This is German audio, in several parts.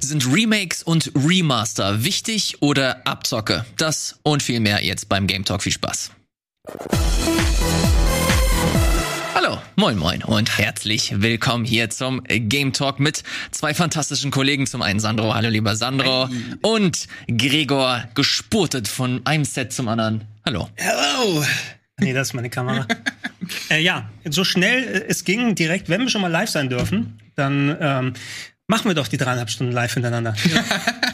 Sind Remakes und Remaster wichtig oder Abzocke? Das und viel mehr jetzt beim Game Talk. Viel Spaß. Hallo, moin moin und herzlich willkommen hier zum Game Talk mit zwei fantastischen Kollegen. Zum einen Sandro, hallo lieber Sandro. Hey. Und Gregor, gespurtet von einem Set zum anderen. Hallo. Hallo. Nee, das ist meine Kamera. äh, ja, so schnell äh, es ging, direkt, wenn wir schon mal live sein dürfen, dann ähm, machen wir doch die dreieinhalb Stunden live hintereinander.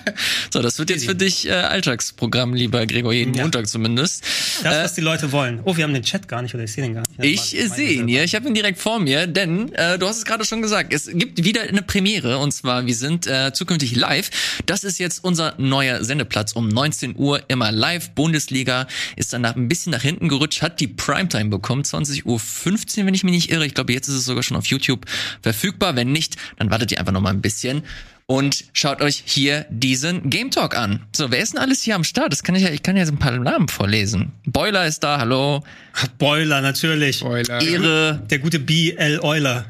so, das wird jetzt für dich äh, Alltagsprogramm, lieber Gregor, jeden ja. Montag zumindest. Das, was die Leute wollen. Oh, wir haben den Chat gar nicht, oder ich sehe den gar nicht. Ich sehe ihn hier, ich habe ihn direkt vor mir, denn äh, du hast es gerade schon gesagt, es gibt wieder eine Premiere und zwar, wir sind äh, zukünftig live. Das ist jetzt unser neuer Sendeplatz um 19 Uhr, immer live. Bundesliga ist danach ein bisschen nach hinten gerutscht, hat die Primetime bekommen, 20.15 Uhr, wenn ich mich nicht irre. Ich glaube, jetzt ist es sogar schon auf YouTube verfügbar. Wenn nicht, dann wartet ihr einfach noch mal ein bisschen und schaut euch hier diesen Game Talk an. So, wer ist denn alles hier am Start? Das kann ich ja, ich kann ja so ein paar Namen vorlesen. Boiler ist da, hallo. Boiler, natürlich. Boiler. Ehre. Der gute BL Euler.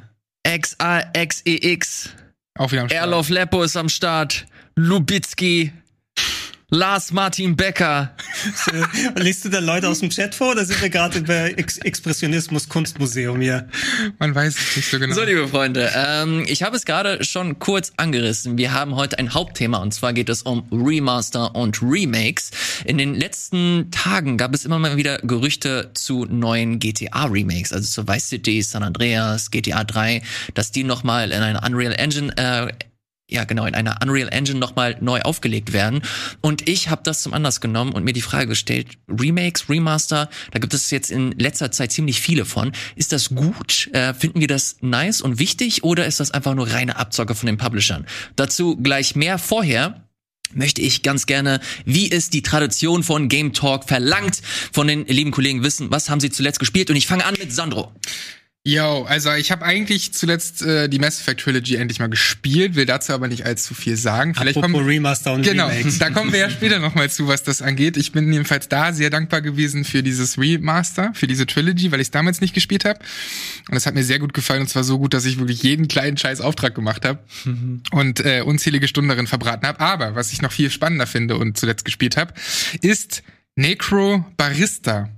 XAXEX. Auch wieder am Start. Erlof Leppo ist am Start. Lubitski. Lars Martin Becker. Liest du da Leute aus dem Chat vor oder sind wir gerade über Ex Expressionismus Kunstmuseum hier? Man weiß es nicht so genau. So, liebe Freunde, ähm, ich habe es gerade schon kurz angerissen. Wir haben heute ein Hauptthema und zwar geht es um Remaster und Remakes. In den letzten Tagen gab es immer mal wieder Gerüchte zu neuen GTA-Remakes, also zu Vice City, San Andreas, GTA 3, dass die nochmal in eine Unreal Engine äh, ja genau in einer Unreal Engine nochmal neu aufgelegt werden. Und ich habe das zum Anlass genommen und mir die Frage gestellt, Remakes, Remaster, da gibt es jetzt in letzter Zeit ziemlich viele von. Ist das gut? Äh, finden wir das nice und wichtig oder ist das einfach nur reine Abzocke von den Publishern? Dazu gleich mehr vorher möchte ich ganz gerne, wie es die Tradition von Game Talk verlangt, von den lieben Kollegen wissen, was haben sie zuletzt gespielt und ich fange an mit Sandro. Yo, also ich habe eigentlich zuletzt äh, die Mass Effect Trilogy endlich mal gespielt, will dazu aber nicht allzu viel sagen. Vielleicht Apropos kommen, Remaster und genau, Remakes. da kommen wir ja später noch mal zu, was das angeht. Ich bin jedenfalls da sehr dankbar gewesen für dieses Remaster, für diese Trilogy, weil ich es damals nicht gespielt habe. Und es hat mir sehr gut gefallen und zwar so gut, dass ich wirklich jeden kleinen Scheiß Auftrag gemacht habe mhm. und äh, unzählige Stunden darin verbraten habe. Aber was ich noch viel spannender finde und zuletzt gespielt habe, ist Necro Barista.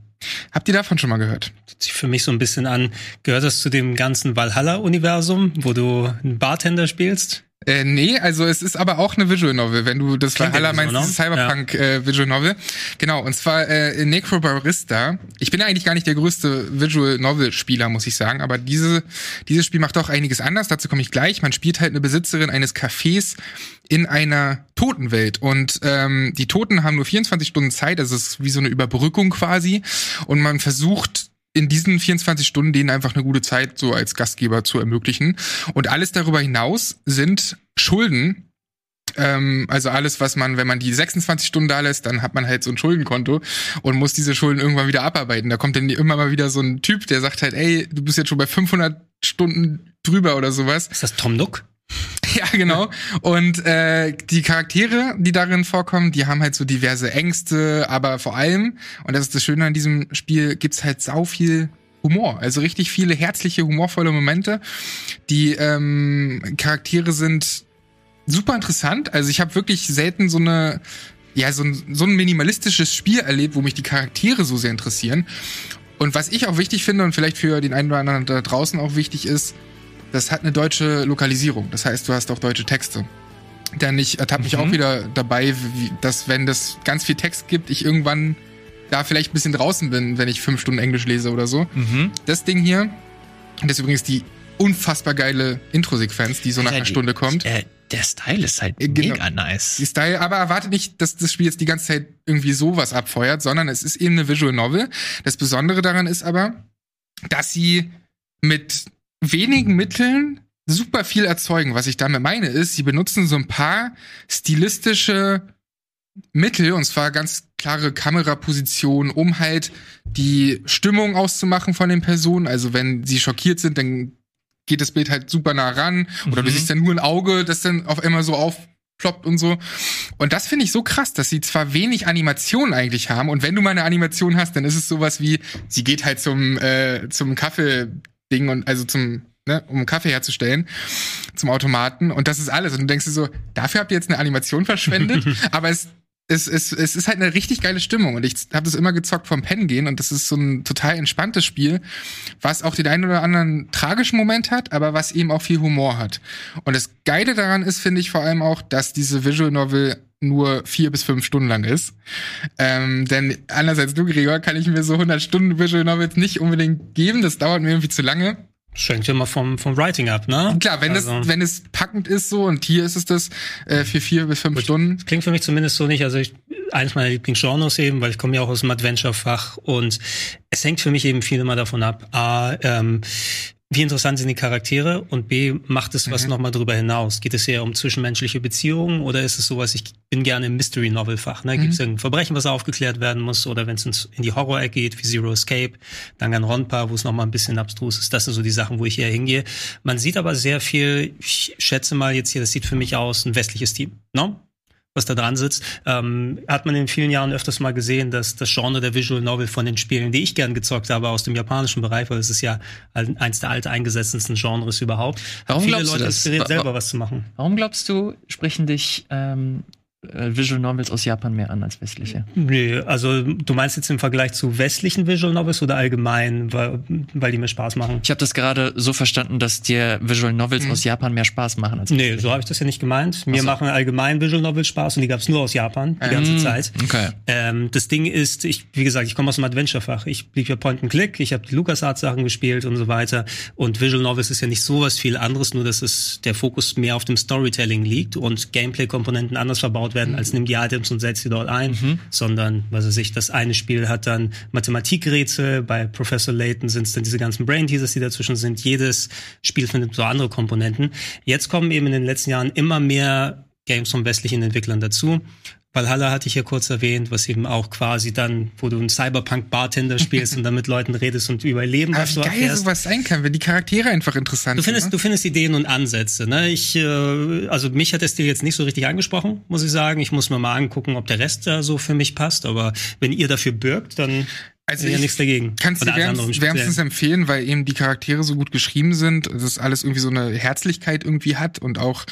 Habt ihr davon schon mal gehört? Hört sich für mich so ein bisschen an. Gehört das zu dem ganzen Valhalla-Universum, wo du einen Bartender spielst? Äh, nee, also es ist aber auch eine Visual Novel, wenn du das Valhalla meinst, das Cyberpunk ja. äh, Visual Novel. Genau, und zwar äh, Necrobarista. Ich bin eigentlich gar nicht der größte Visual Novel Spieler, muss ich sagen, aber diese dieses Spiel macht auch einiges anders, dazu komme ich gleich. Man spielt halt eine Besitzerin eines Cafés in einer Totenwelt und ähm, die Toten haben nur 24 Stunden Zeit, also es ist wie so eine Überbrückung quasi und man versucht in diesen 24 Stunden denen einfach eine gute Zeit so als Gastgeber zu ermöglichen. Und alles darüber hinaus sind Schulden. Ähm, also alles, was man, wenn man die 26 Stunden da lässt, dann hat man halt so ein Schuldenkonto und muss diese Schulden irgendwann wieder abarbeiten. Da kommt dann immer mal wieder so ein Typ, der sagt halt, ey, du bist jetzt schon bei 500 Stunden drüber oder sowas. Ist das Tom Nook? Ja, genau. Und äh, die Charaktere, die darin vorkommen, die haben halt so diverse Ängste, aber vor allem, und das ist das Schöne an diesem Spiel, gibt's halt sau viel Humor. Also richtig viele herzliche, humorvolle Momente. Die ähm, Charaktere sind super interessant. Also ich habe wirklich selten so eine ja, so ein, so ein minimalistisches Spiel erlebt, wo mich die Charaktere so sehr interessieren. Und was ich auch wichtig finde und vielleicht für den einen oder anderen da draußen auch wichtig ist, das hat eine deutsche Lokalisierung. Das heißt, du hast auch deutsche Texte. Denn ich ertappe mich mhm. auch wieder dabei, wie, dass wenn das ganz viel Text gibt, ich irgendwann da vielleicht ein bisschen draußen bin, wenn ich fünf Stunden Englisch lese oder so. Mhm. Das Ding hier, das ist übrigens die unfassbar geile Intro-Sequenz, die so nach ja, einer Stunde kommt. Äh, der Style ist halt genau. mega nice. Die Style, aber erwartet nicht, dass das Spiel jetzt die ganze Zeit irgendwie sowas abfeuert, sondern es ist eben eine Visual Novel. Das Besondere daran ist aber, dass sie mit wenigen Mitteln super viel erzeugen. Was ich damit meine, ist, sie benutzen so ein paar stilistische Mittel, und zwar ganz klare Kamerapositionen, um halt die Stimmung auszumachen von den Personen. Also wenn sie schockiert sind, dann geht das Bild halt super nah ran. Oder mhm. du siehst dann nur ein Auge, das dann auf einmal so aufploppt und so. Und das finde ich so krass, dass sie zwar wenig Animation eigentlich haben. Und wenn du mal eine Animation hast, dann ist es sowas wie, sie geht halt zum, äh, zum Kaffee Ding und also zum ne, um Kaffee herzustellen, zum Automaten. Und das ist alles. Und du denkst dir so, dafür habt ihr jetzt eine Animation verschwendet, aber es es, es, es ist halt eine richtig geile Stimmung und ich habe das immer gezockt vom Pennen gehen und das ist so ein total entspanntes Spiel, was auch den einen oder anderen tragischen Moment hat, aber was eben auch viel Humor hat. Und das Geile daran ist, finde ich vor allem auch, dass diese Visual Novel nur vier bis fünf Stunden lang ist. Ähm, denn anders als du, Gregor, kann ich mir so 100 Stunden Visual Novels nicht unbedingt geben. Das dauert mir irgendwie zu lange. Schenkt immer vom, vom Writing ab, ne? Klar, wenn, also. es, wenn es packend ist so und hier ist es das äh, für vier bis fünf Gut. Stunden. Das klingt für mich zumindest so nicht. Also ich, eines meiner Lieblingsgenres eben, weil ich komme ja auch aus dem Adventure-Fach und es hängt für mich eben viel immer davon ab. A, ähm, wie interessant sind die Charaktere und B, macht es was mhm. nochmal drüber hinaus? Geht es eher um zwischenmenschliche Beziehungen oder ist es sowas, ich bin gerne im Mystery-Novel-Fach, ne? Mhm. Gibt es irgendein Verbrechen, was aufgeklärt werden muss oder wenn es in die Horror-Ecke geht, wie Zero Escape, Danganronpa, wo es nochmal ein bisschen abstrus ist, das sind so die Sachen, wo ich eher hingehe. Man sieht aber sehr viel, ich schätze mal jetzt hier, das sieht für mich aus, ein westliches Team, ne? Was da dran sitzt, ähm, hat man in vielen Jahren öfters mal gesehen, dass das Genre der Visual Novel von den Spielen, die ich gern gezockt habe, aus dem japanischen Bereich, weil es ist ja eins der alteingesessensten Genres überhaupt, warum viele glaubst Leute du das? inspiriert, selber was zu machen. Warum glaubst du, sprechen dich ähm, äh, Visual Novels aus Japan mehr an als westliche. Nee, also du meinst jetzt im Vergleich zu westlichen Visual Novels oder allgemein, weil, weil die mir Spaß machen? Ich habe das gerade so verstanden, dass dir Visual Novels hm. aus Japan mehr Spaß machen als westliche. Nee, so habe ich das ja nicht gemeint. Mir so. machen allgemein Visual Novels Spaß und die gab es nur aus Japan die ähm, ganze Zeit. Okay. Ähm, das Ding ist, ich, wie gesagt, ich komme aus dem Adventure-Fach. Ich blieb ja Point and Click, ich habe die LucasArts-Sachen gespielt und so weiter. Und Visual Novels ist ja nicht so was viel anderes, nur dass es der Fokus mehr auf dem Storytelling liegt und Gameplay-Komponenten anders verbaut werden, als nimm die Items und setz sie dort ein, mhm. sondern, was weiß ich, das eine Spiel hat dann Mathematikrätsel, bei Professor Layton sind es dann diese ganzen Brain Teasers, die dazwischen sind. Jedes Spiel findet so andere Komponenten. Jetzt kommen eben in den letzten Jahren immer mehr Games von westlichen Entwicklern dazu. Valhalla hatte ich ja kurz erwähnt, was eben auch quasi dann, wo du einen Cyberpunk-Bartender spielst und dann mit Leuten redest und über Leben was du geil erfährst. sowas sein kann, wenn die Charaktere einfach interessant du findest, sind. Ne? Du findest Ideen und Ansätze. Ne? Ich, äh, also mich hat der Stil jetzt nicht so richtig angesprochen, muss ich sagen. Ich muss mir mal angucken, ob der Rest da so für mich passt. Aber wenn ihr dafür birgt, dann also ja nichts dagegen. Kannst du wärmstens, wärmstens empfehlen, weil eben die Charaktere so gut geschrieben sind, dass alles irgendwie so eine Herzlichkeit irgendwie hat und auch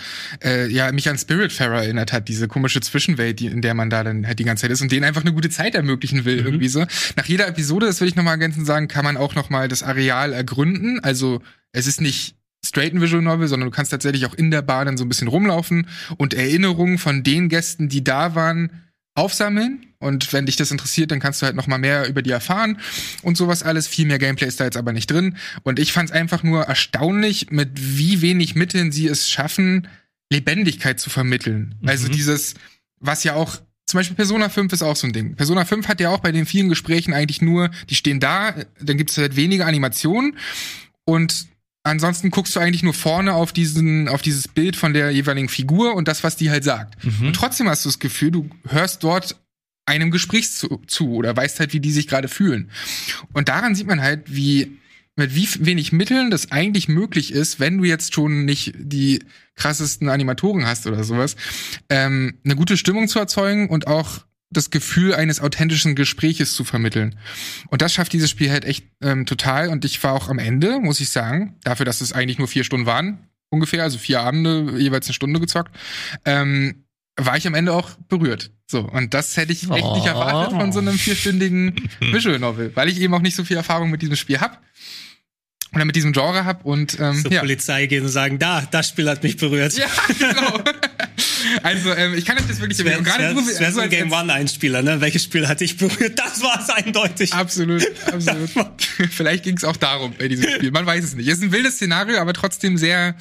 äh, ja mich an Spiritfarer erinnert hat, diese komische Zwischenwelt, die, in der man da dann halt die ganze Zeit ist und denen einfach eine gute Zeit ermöglichen will mhm. irgendwie so. Nach jeder Episode, das will ich nochmal ergänzend sagen, kann man auch nochmal das Areal ergründen. Also es ist nicht straight ein Visual Novel, sondern du kannst tatsächlich auch in der Bar dann so ein bisschen rumlaufen und Erinnerungen von den Gästen, die da waren, aufsammeln. Und wenn dich das interessiert, dann kannst du halt noch mal mehr über die erfahren und sowas alles. Viel mehr Gameplay ist da jetzt aber nicht drin. Und ich fand es einfach nur erstaunlich, mit wie wenig Mitteln sie es schaffen, Lebendigkeit zu vermitteln. Also mhm. Also dieses, was ja auch zum Beispiel Persona 5 ist auch so ein Ding. Persona 5 hat ja auch bei den vielen Gesprächen eigentlich nur, die stehen da, dann gibt es halt weniger Animationen und ansonsten guckst du eigentlich nur vorne auf diesen, auf dieses Bild von der jeweiligen Figur und das, was die halt sagt. Mhm. Und trotzdem hast du das Gefühl, du hörst dort einem Gespräch zu, zu oder weißt halt, wie die sich gerade fühlen. Und daran sieht man halt, wie mit wie wenig Mitteln das eigentlich möglich ist, wenn du jetzt schon nicht die krassesten Animatoren hast oder sowas, ähm, eine gute Stimmung zu erzeugen und auch das Gefühl eines authentischen Gespräches zu vermitteln. Und das schafft dieses Spiel halt echt ähm, total. Und ich war auch am Ende, muss ich sagen, dafür, dass es eigentlich nur vier Stunden waren, ungefähr, also vier Abende, jeweils eine Stunde gezockt, ähm, war ich am Ende auch berührt. So, und das hätte ich echt nicht erwartet von so einem vierstündigen Visual Novel, weil ich eben auch nicht so viel Erfahrung mit diesem Spiel habe oder mit diesem Genre hab und ähm, zur ja. Polizei gehen und sagen, da, das Spiel hat mich berührt. Ja, genau. Also, ähm, ich kann euch das wirklich empfehlen. Gerade so, das wäre so ein Game One Einspieler, ne? Welches Spiel hat dich berührt? Das war es eindeutig. Absolut, absolut. Vielleicht ging es auch darum bei diesem Spiel. Man weiß es nicht. Es ist ein wildes Szenario, aber trotzdem sehr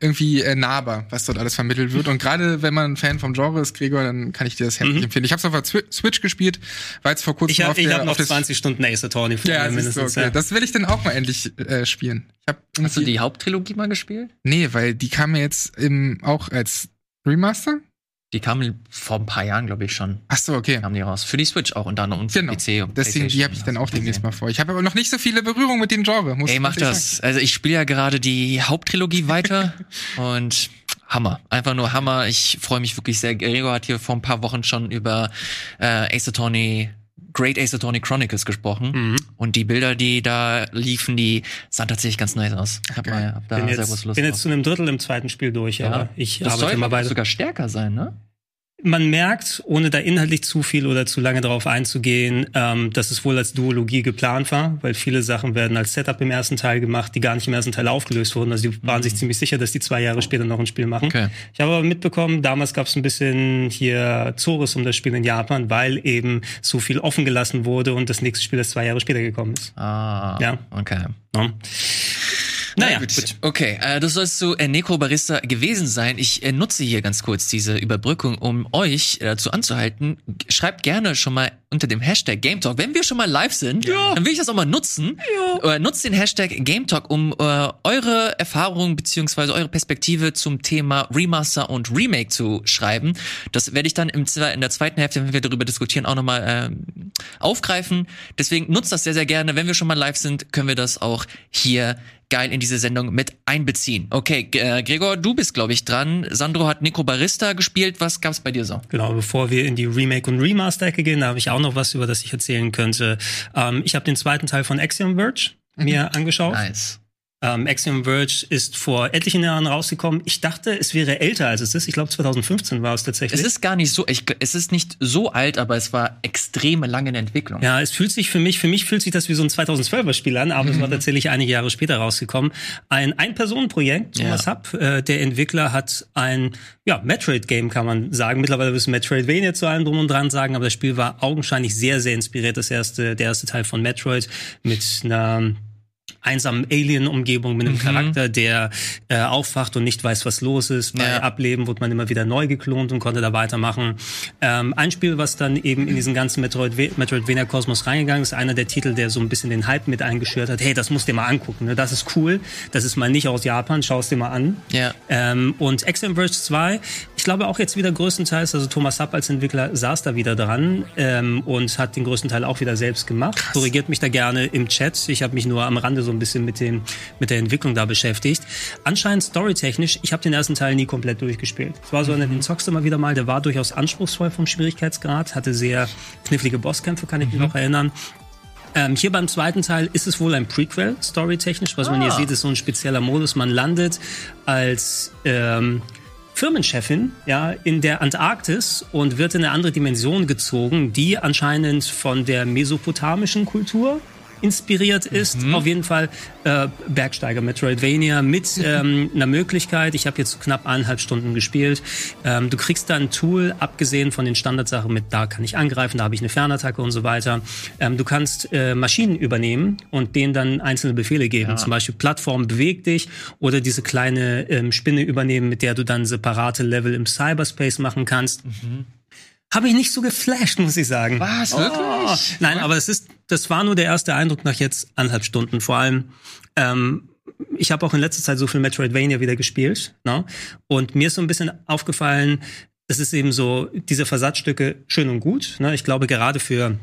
irgendwie äh, nahbar, was dort alles vermittelt wird. Und gerade wenn man ein Fan vom Genre ist, Gregor, dann kann ich dir das herzlich mhm. empfehlen. Ich habe es auf der Switch gespielt, war jetzt vor kurzem ich hab, auf ich der, hab noch 20 Stunden Ace Attorney vor ja, mindestens. Okay. Ja. Das will ich dann auch mal endlich äh, spielen. Ich hab Hast du die Haupttrilogie mal gespielt? Nee, weil die kam mir jetzt im, auch als Remaster. Die kamen vor ein paar Jahren, glaube ich, schon. Ach so, okay. Kamen die raus. Für die Switch auch und dann und für genau. PC und Deswegen, die habe ich dann auch demnächst mal vor. Ich habe aber noch nicht so viele Berührungen mit dem Genre. Muss Ey, mach das. Sagen. Also ich spiele ja gerade die Haupttrilogie weiter und Hammer. Einfach nur Hammer. Ich freue mich wirklich sehr. Gregor hat hier vor ein paar Wochen schon über äh, Ace Attorney Great Ace Attorney Chronicles gesprochen. Mhm. Und die Bilder, die da liefen, die sahen tatsächlich ganz nice aus. Ich hab, mal, hab da bin sehr jetzt, große Lust bin jetzt zu einem Drittel im zweiten Spiel durch, Ja. aber ich das arbeite soll immer weiter. sogar stärker sein, ne? Man merkt, ohne da inhaltlich zu viel oder zu lange darauf einzugehen, ähm, dass es wohl als Duologie geplant war, weil viele Sachen werden als Setup im ersten Teil gemacht, die gar nicht im ersten Teil aufgelöst wurden. Also die waren sich ziemlich sicher, dass die zwei Jahre später noch ein Spiel machen. Okay. Ich habe aber mitbekommen, damals gab es ein bisschen hier Zores um das Spiel in Japan, weil eben so viel offen gelassen wurde und das nächste Spiel erst zwei Jahre später gekommen ist. Ah, Ja. okay. Ja. Naja, gut. gut. Okay, äh, das soll zu äh, Necro Barista gewesen sein. Ich äh, nutze hier ganz kurz diese Überbrückung, um euch äh, dazu anzuhalten. G- Schreibt gerne schon mal unter dem Hashtag Game Talk, wenn wir schon mal live sind, dann will ich das auch mal nutzen. Ja. Äh, nutzt den Hashtag Game Talk, um äh, eure Erfahrungen beziehungsweise eure Perspektive zum Thema Remaster und Remake zu schreiben. Das werde ich dann im, in der zweiten Hälfte, wenn wir darüber diskutieren, auch nochmal ähm, aufgreifen. Deswegen nutzt das sehr, sehr gerne. Wenn wir schon mal live sind, können wir das auch hier geil in diese Sendung mit einbeziehen. Okay, äh, Gregor, du bist, glaube ich, dran. Sandro hat Nico Barista gespielt. Was gab's bei dir so? Genau, bevor wir in die Remake- und Remaster-Ecke gehen, da habe ich auch noch was, über das ich erzählen könnte. Ähm, ich habe den zweiten Teil von Axiom Verge mir angeschaut. Nice. Ähm, Axiom Verge ist vor etlichen Jahren rausgekommen. Ich dachte, es wäre älter als es ist. Ich glaube, 2015 war es tatsächlich. Es ist gar nicht so, ich, es ist nicht so alt, aber es war extreme lange in Entwicklung. Ja, es fühlt sich für mich, für mich fühlt sich das wie so ein 2012er Spiel an, aber es war tatsächlich einige Jahre später rausgekommen. Ein Ein-Personen-Projekt, Thomas Ja. Hub, äh, der Entwickler hat ein, ja, Metroid-Game kann man sagen. Mittlerweile müssen Metroidvania zu allem drum und dran sagen, aber das Spiel war augenscheinlich sehr, sehr inspiriert. Das erste, der erste Teil von Metroid mit einer einsamen Alien-Umgebung mit einem Charakter, der äh, aufwacht und nicht weiß, was los ist. Bei Ja. Ableben wurde man immer wieder neu geklont und konnte da weitermachen. Ähm, ein Spiel, was dann eben in diesen ganzen Metroid Metroidvania-Kosmos reingegangen ist, einer der Titel, der so ein bisschen den Hype mit eingeschürt hat. Hey, das musst du dir mal angucken. Ne? Das ist cool. Das ist mal nicht aus Japan. Schau es dir mal an. Ja. Ähm, und Axiom Verge 2, ich glaube auch jetzt wieder größtenteils, also Thomas Happ als Entwickler saß da wieder dran ähm, und hat den größten Teil auch wieder selbst gemacht. Korrigiert mich da gerne im Chat. Ich habe mich nur am Rande so ein bisschen mit, dem, mit der Entwicklung da beschäftigt. Anscheinend storytechnisch, ich habe den ersten Teil nie komplett durchgespielt. Es war so, einer, den zockst du mal wieder mal, der war durchaus anspruchsvoll vom Schwierigkeitsgrad, hatte sehr knifflige Bosskämpfe, kann ich mich noch erinnern. Ähm, hier beim zweiten Teil ist es wohl ein Prequel, storytechnisch. Was man hier Ah. sieht, ist so ein spezieller Modus. Man landet als ähm, Firmenchefin ja, in der Antarktis und wird in eine andere Dimension gezogen, die anscheinend von der mesopotamischen Kultur inspiriert ist. Auf jeden Fall äh, Bergsteiger Metroidvania mit ähm, einer Möglichkeit. Ich habe jetzt knapp eineinhalb Stunden gespielt. Ähm, du kriegst da ein Tool, abgesehen von den Standardsachen mit, da kann ich angreifen, da habe ich eine Fernattacke und so weiter. Ähm, du kannst äh, Maschinen übernehmen und denen dann einzelne Befehle geben. Zum Beispiel Plattform beweg dich oder diese kleine ähm, Spinne übernehmen, mit der du dann separate Level im Cyberspace machen kannst. Habe ich nicht so geflasht, muss ich sagen. Was, Oh. wirklich? Nein, aber es ist, das war nur der erste Eindruck nach jetzt anderthalb Stunden. Vor allem, ähm, ich habe auch in letzter Zeit so viel Metroidvania wieder gespielt. Ne? Und mir ist so ein bisschen aufgefallen, es ist eben so, diese Versatzstücke schön und gut. Ne? Ich glaube, gerade für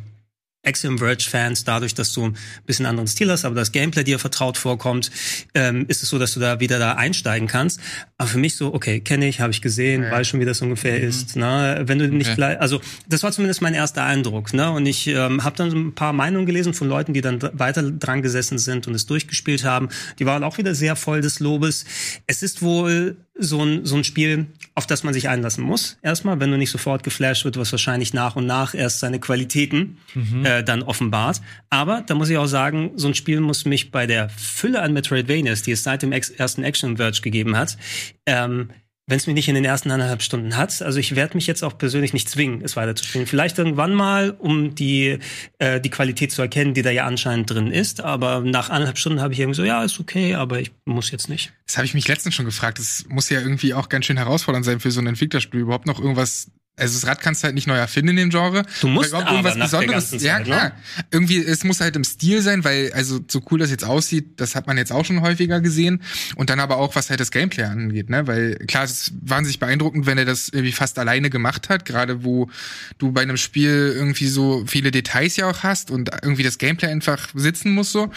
Axiom Verge-Fans, dadurch, dass du ein bisschen anderen Stil hast, aber das Gameplay dir vertraut vorkommt, ähm, ist es so, dass du da wieder da einsteigen kannst. Aber für mich so, okay, kenne ich, habe ich gesehen, weiß schon, wie das ungefähr ist. Ne? Wenn du nicht Okay. gleich, also das war zumindest mein erster Eindruck. Ne? Und ich ähm, habe dann so ein paar Meinungen gelesen von Leuten, die dann weiter dran gesessen sind und es durchgespielt haben. Die waren auch wieder sehr voll des Lobes. Es ist wohl so ein, so ein Spiel, auf das man sich einlassen muss. Erstmal, wenn du nicht sofort geflasht wird, was wahrscheinlich nach und nach erst seine Qualitäten äh, dann offenbart. Aber da muss ich auch sagen, so ein Spiel muss mich bei der Fülle an Metroidvanias, die es seit dem ex ersten Action Verge gegeben hat, ähm, wenn es mich nicht in den ersten anderthalb Stunden hat, also ich werde mich jetzt auch persönlich nicht zwingen, es weiterzuspielen. Vielleicht irgendwann mal, um die, äh, die Qualität zu erkennen, die da ja anscheinend drin ist. Aber nach anderthalb Stunden habe ich irgendwie so, ja, ist okay, aber ich muss jetzt nicht. Das habe ich mich letztens schon gefragt. Das muss ja irgendwie auch ganz schön herausfordernd sein für so ein Entwicklerspiel, überhaupt noch irgendwas. Also das Rad kannst du halt nicht neu erfinden in dem Genre. Du musst aber nach der ganzen ja, Zeit, ne? klar. Irgendwie, es muss halt im Stil sein, weil, also so cool das jetzt aussieht, das hat man jetzt auch schon häufiger gesehen. Und dann aber auch, was halt das Gameplay angeht, ne? Weil klar, es ist wahnsinnig beeindruckend, wenn er das irgendwie fast alleine gemacht hat, gerade wo du bei einem Spiel irgendwie so viele Details ja auch hast und irgendwie das Gameplay einfach sitzen muss so.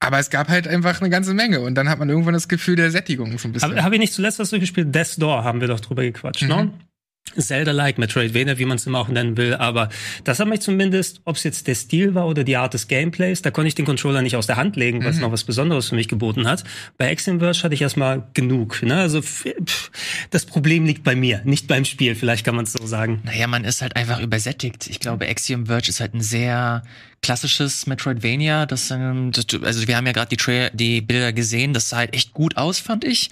Aber es gab halt einfach eine ganze Menge und dann hat man irgendwann das Gefühl der Sättigung so ein bisschen. Habe hab ich nicht zuletzt was durchgespielt? Death's Door haben wir doch drüber gequatscht, ne? Zelda-like, Metroidvania, wie man es immer auch nennen will, aber das hat mich zumindest, ob es jetzt der Stil war oder die Art des Gameplays, da konnte ich den Controller nicht aus der Hand legen, weil es mhm. noch was Besonderes für mich geboten hat. Bei Axiom Verge hatte ich erstmal genug. Ne? Also pff, das Problem liegt bei mir, nicht beim Spiel, vielleicht kann man es so sagen. Naja, man ist halt einfach übersättigt. Ich glaube, Axiom Verge ist halt ein sehr klassisches Metroidvania. Das, das also wir haben ja gerade die, die Bilder gesehen, das sah halt echt gut aus, fand ich.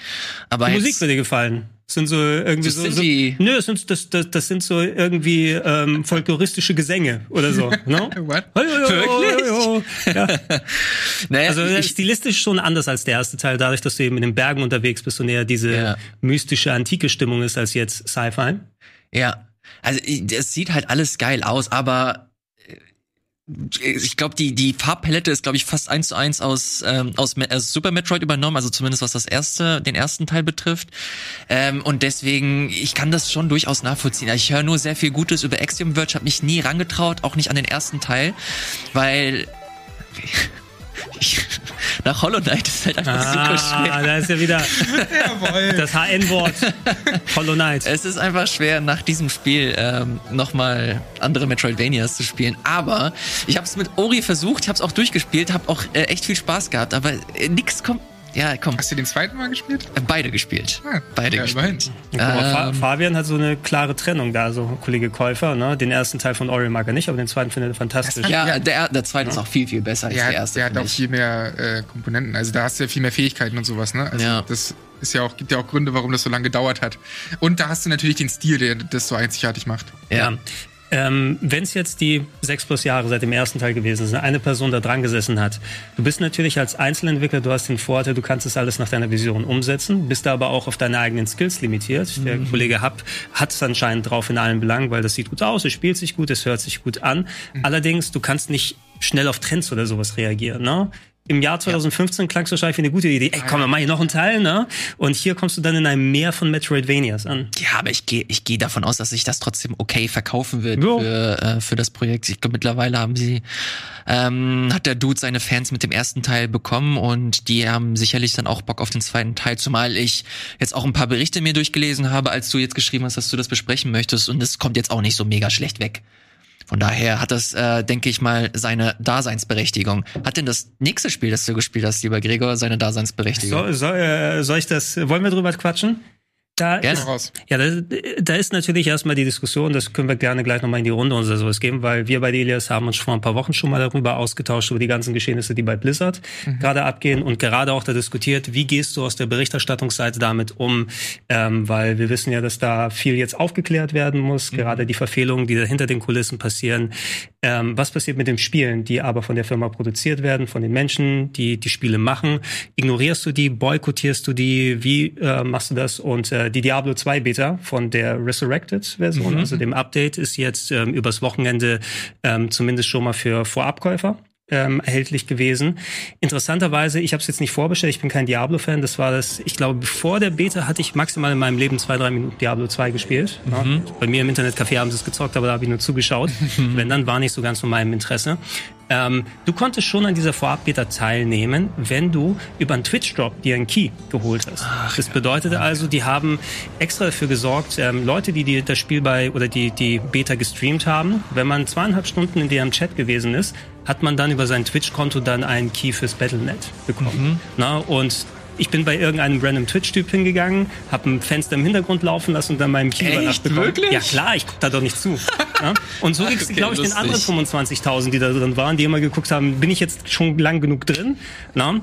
Aber die Musik würde dir gefallen sind so irgendwie das so, so nö, das sind, das, das, das sind so irgendwie ähm, folkloristische Gesänge oder so. No? What? Wirklich? Ja. naja, also ich, stilistisch schon anders als der erste Teil, dadurch, dass du eben in den Bergen unterwegs bist und eher diese ja. mystische, antike Stimmung ist als jetzt Sci-Fi. Ja, also es sieht halt alles geil aus, aber ich glaube, die, die Farbpalette ist, glaube ich, fast eins zu eins aus, ähm, aus, aus Super Metroid übernommen, also zumindest was das erste, den ersten Teil betrifft. Ähm, und deswegen, ich kann das schon durchaus nachvollziehen. Ich höre nur sehr viel Gutes über Axiom Verge, habe mich nie rangetraut, auch nicht an den ersten Teil, weil ich, nach Hollow Knight ist halt einfach ah, super schwer. Da ist ja wieder das HN-Wort. Hollow Knight. Es ist einfach schwer, nach diesem Spiel ähm, nochmal andere Metroidvanias zu spielen. Aber ich habe es mit Ori versucht, ich habe es auch durchgespielt, habe auch äh, echt viel Spaß gehabt. Aber äh, nix kommt ja, komm. Hast du den zweiten Mal gespielt? Äh, beide gespielt. Ah, Beide ja, gespielt. Ähm, Fabian hat so eine klare Trennung da, so Kollege Käufer. Ne? Den ersten Teil von Ori mag er nicht, aber den zweiten findet er fantastisch. Ja, ja, der, der zweite ja. ist auch viel, viel besser als der erste. Der hat auch viel mehr äh, Komponenten. Also da hast du ja viel mehr Fähigkeiten und sowas. Ne? Also ja. das ist ja auch, gibt ja auch Gründe, warum das so lange gedauert hat. Und da hast du natürlich den Stil, der das so einzigartig macht. Ja. Ähm, Wenn es jetzt die sechs plus Jahre seit dem ersten Teil gewesen sind, eine Person da dran gesessen hat, du bist natürlich als Einzelentwickler, du hast den Vorteil, du kannst das alles nach deiner Vision umsetzen, bist da aber auch auf deine eigenen Skills limitiert. Mhm. Der Kollege Hub hat es anscheinend drauf in allen Belangen, weil das sieht gut aus, es spielt sich gut, es hört sich gut an. Mhm. Allerdings, du kannst nicht schnell auf Trends oder sowas reagieren. Ne? Im Jahr 2015 ja. klang es wahrscheinlich wie eine gute Idee. Ey, komm, dann mach ich noch einen Teil, ne? Und hier kommst du dann in einem Meer von Metroidvanias an. Ja, aber ich gehe ich geh davon aus, dass sich das trotzdem okay verkaufen wird für, äh, für das Projekt. Ich glaube, mittlerweile haben sie, ähm, hat der Dude seine Fans mit dem ersten Teil bekommen und die haben sicherlich dann auch Bock auf den zweiten Teil, zumal ich jetzt auch ein paar Berichte mir durchgelesen habe, als du jetzt geschrieben hast, dass du das besprechen möchtest und es kommt jetzt auch nicht so mega schlecht weg. Von daher hat das, äh, denke ich mal, seine Daseinsberechtigung. Hat denn das nächste Spiel, das du gespielt hast, lieber Gregor, seine Daseinsberechtigung? So, soll, äh, soll ich das, wollen wir drüber quatschen? Da gerne. ist, ja, da, da, ist natürlich erstmal die Diskussion, das können wir gerne gleich nochmal in die Runde oder sowas geben, weil wir bei Elias haben uns vor ein paar Wochen schon mal darüber ausgetauscht, über die ganzen Geschehnisse, die bei Blizzard mhm. gerade abgehen und gerade auch da diskutiert, wie gehst du aus der Berichterstattungsseite damit um, ähm, weil wir wissen ja, dass da viel jetzt aufgeklärt werden muss, mhm. gerade die Verfehlungen, die da hinter den Kulissen passieren. Ähm, was passiert mit den Spielen, die aber von der Firma produziert werden, von den Menschen, die die Spiele machen? Ignorierst du die, boykottierst du die, wie äh, machst du das? Und äh, die Diablo 2 Beta von der Resurrected-Version, mhm. also dem Update, ist jetzt ähm, übers Wochenende ähm, zumindest schon mal für Vorabkäufer ähm, erhältlich gewesen. Interessanterweise, ich habe es jetzt nicht vorbestellt, ich bin kein Diablo-Fan. Das war das, ich glaube, bevor der Beta hatte ich maximal in meinem Leben zwei, drei Minuten Diablo 2 gespielt. Mhm. Ja. Bei mir im Internetcafé haben sie es gezockt, aber da habe ich nur zugeschaut. Wenn dann war nicht so ganz von meinem Interesse. Ähm, du konntest schon an dieser Vorab-Beta teilnehmen, wenn du über einen Twitch-Drop dir einen Key geholt hast. Ach, das bedeutete ja. also, die haben extra dafür gesorgt, ähm, Leute, die, die das Spiel bei oder die die Beta gestreamt haben, wenn man zweieinhalb Stunden in deren Chat gewesen ist, hat man dann über sein Twitch-Konto dann einen Key fürs Battlenet bekommen. Mhm. Na, und ich bin bei irgendeinem random Twitch-Typ hingegangen, habe ein Fenster im Hintergrund laufen lassen und dann meinem Key Echt? bekommen. Wirklich? Ja klar, ich guck da doch nicht zu. ja? Und so gibt's, okay, glaube ich, den anderen 25.000, die da drin waren, die immer geguckt haben, bin ich jetzt schon lang genug drin? Na?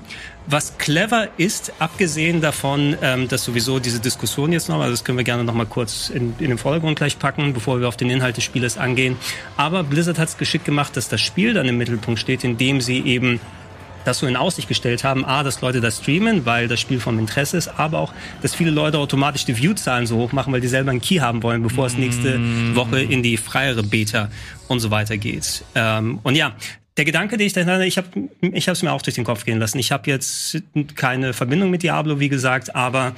Was clever ist, abgesehen davon, ähm, dass sowieso diese Diskussion jetzt noch, also das können wir gerne noch mal kurz in, in den Vordergrund gleich packen, bevor wir auf den Inhalt des Spieles angehen. Aber Blizzard hat es geschickt gemacht, dass das Spiel dann im Mittelpunkt steht, indem sie eben das so in Aussicht gestellt haben, a, dass Leute das streamen, weil das Spiel vom Interesse ist, aber auch, dass viele Leute automatisch die Viewzahlen so hoch machen, weil die selber einen Key haben wollen, bevor es nächste mm. Woche in die freiere Beta und so weiter geht. Ähm, und ja, der Gedanke, den ich dahinter, ich habe ich es mir auch durch den Kopf gehen lassen. Ich habe jetzt keine Verbindung mit Diablo, wie gesagt, aber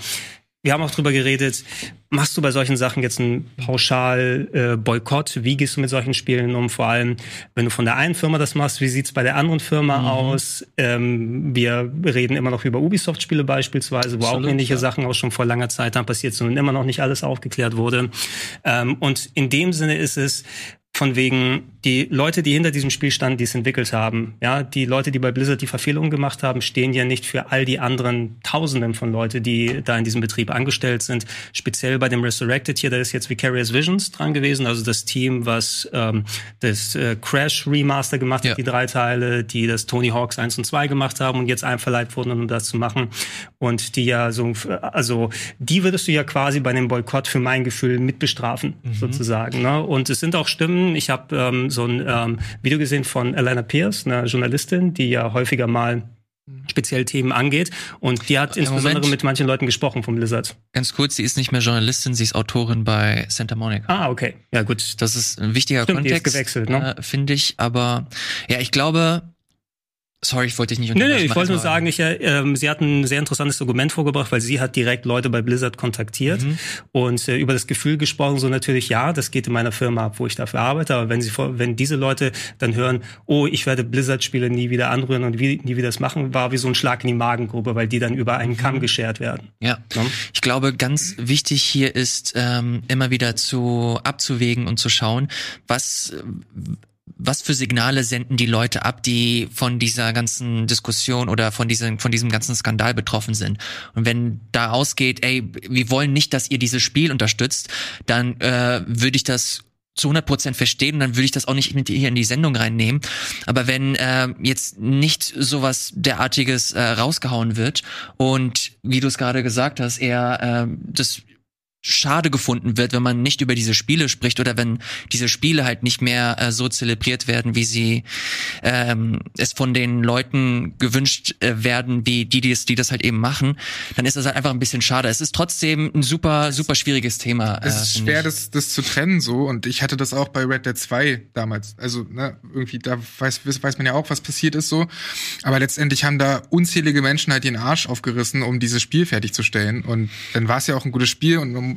wir haben auch drüber geredet, machst du bei solchen Sachen jetzt einen pauschal äh? Wie gehst du mit solchen Spielen um? Vor allem, wenn du von der einen Firma das machst, wie sieht's bei der anderen Firma mhm. aus? Ähm, wir reden immer noch über Ubisoft-Spiele beispielsweise, wo Absolut, auch ähnliche ja. Sachen auch schon vor langer Zeit dann passiert sind und immer noch nicht alles aufgeklärt wurde. Ähm, und in dem Sinne ist es, von wegen die Leute, die hinter diesem Spiel standen, die es entwickelt haben, ja, die Leute, die bei Blizzard die Verfehlungen gemacht haben, stehen ja nicht für all die anderen Tausenden von Leute, die da in diesem Betrieb angestellt sind. Speziell bei dem Resurrected hier, da ist jetzt Vicarious Visions dran gewesen, also das Team, was ähm, das äh, Crash Remaster gemacht ja. hat, die drei Teile, die das Tony Hawks 1 und 2 gemacht haben und jetzt einverleibt wurden, um das zu machen. Und die ja so, also die würdest du ja quasi bei dem Boykott für mein Gefühl mitbestrafen, mhm. sozusagen. Ne? Und es sind auch Stimmen, ich habe ähm, so ein ähm, Video gesehen von Elena Pierce, einer Journalistin, die ja häufiger mal speziell Themen angeht. Und die hat Im insbesondere Moment, mit manchen Leuten gesprochen vom Blizzard. Ganz kurz, sie ist nicht mehr Journalistin, sie ist Autorin bei Santa Monica. Ah, okay. Ja, gut. Das ist ein wichtiger Stimmt, Kontext, gewechselt, ne? äh, finde ich. Aber ja, ich glaube, Sorry, ich wollte dich nicht unterbrechen. Nee, nee, ich wollte nur sagen, ich, ähm, sie hat ein sehr interessantes Dokument vorgebracht, weil sie hat direkt Leute bei Blizzard kontaktiert mhm. und äh, über das Gefühl gesprochen, so natürlich, ja, das geht in meiner Firma ab, wo ich dafür arbeite, aber wenn sie wenn diese Leute dann hören, oh, ich werde Blizzard-Spiele nie wieder anrühren und wie, nie wieder das machen, war wie so ein Schlag in die Magengruppe, weil die dann über einen Kamm mhm. geschert werden. Ja. ja. Ich glaube, ganz wichtig hier ist, ähm, immer wieder zu abzuwägen und zu schauen, was was für Signale senden die Leute ab, die von dieser ganzen Diskussion oder von diesem, von diesem ganzen Skandal betroffen sind? Und wenn da ausgeht, ey, wir wollen nicht, dass ihr dieses Spiel unterstützt, dann äh, würde ich das zu 100 Prozent verstehen und dann würde ich das auch nicht mit hier in die Sendung reinnehmen. Aber wenn äh, jetzt nicht sowas derartiges äh, rausgehauen wird und wie du es gerade gesagt hast, eher äh, das schade gefunden wird, wenn man nicht über diese Spiele spricht oder wenn diese Spiele halt nicht mehr äh, so zelebriert werden, wie sie ähm, es von den Leuten gewünscht äh, werden, wie die, die das, die das halt eben machen, dann ist das halt einfach ein bisschen schade. Es ist trotzdem ein super, super schwieriges Thema. Es ist äh, schwer, das, das zu trennen so und ich hatte das auch bei Red Dead 2 damals. Also ne, irgendwie, da weiß, weiß man ja auch, was passiert ist so. Aber letztendlich haben da unzählige Menschen halt den Arsch aufgerissen, um dieses Spiel fertigzustellen. Und dann war es ja auch ein gutes Spiel und um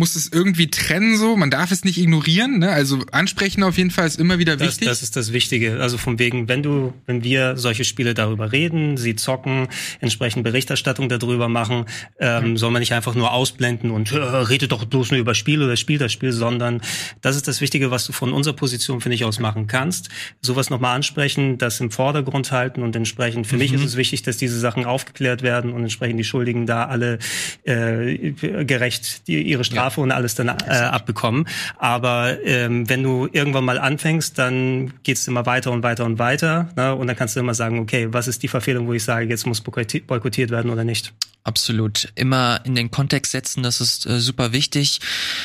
muss es irgendwie trennen so. Man darf es nicht ignorieren. Ne? Also ansprechen auf jeden Fall ist immer wieder wichtig. Das, das ist das Wichtige. Also von wegen, wenn du, wenn wir solche Spiele darüber reden, sie zocken, entsprechend Berichterstattung darüber machen, ähm, mhm. soll man nicht einfach nur ausblenden und äh, rede doch bloß nur über Spiel oder spiel das Spiel, sondern das ist das Wichtige, was du von unserer Position finde ich aus machen kannst. Sowas nochmal ansprechen, das im Vordergrund halten und entsprechend. Für mhm. mich ist es wichtig, dass diese Sachen aufgeklärt werden und entsprechend die Schuldigen da alle äh, gerecht die, ihre Strafe Strafe und alles dann äh, abbekommen. Aber ähm, wenn du irgendwann mal anfängst, dann geht's immer weiter und weiter und weiter. Ne? Und dann kannst du immer sagen, okay, was ist die Verfehlung, wo ich sage, jetzt muss boykottiert werden oder nicht. Absolut. Immer in den Kontext setzen, das ist äh, super wichtig.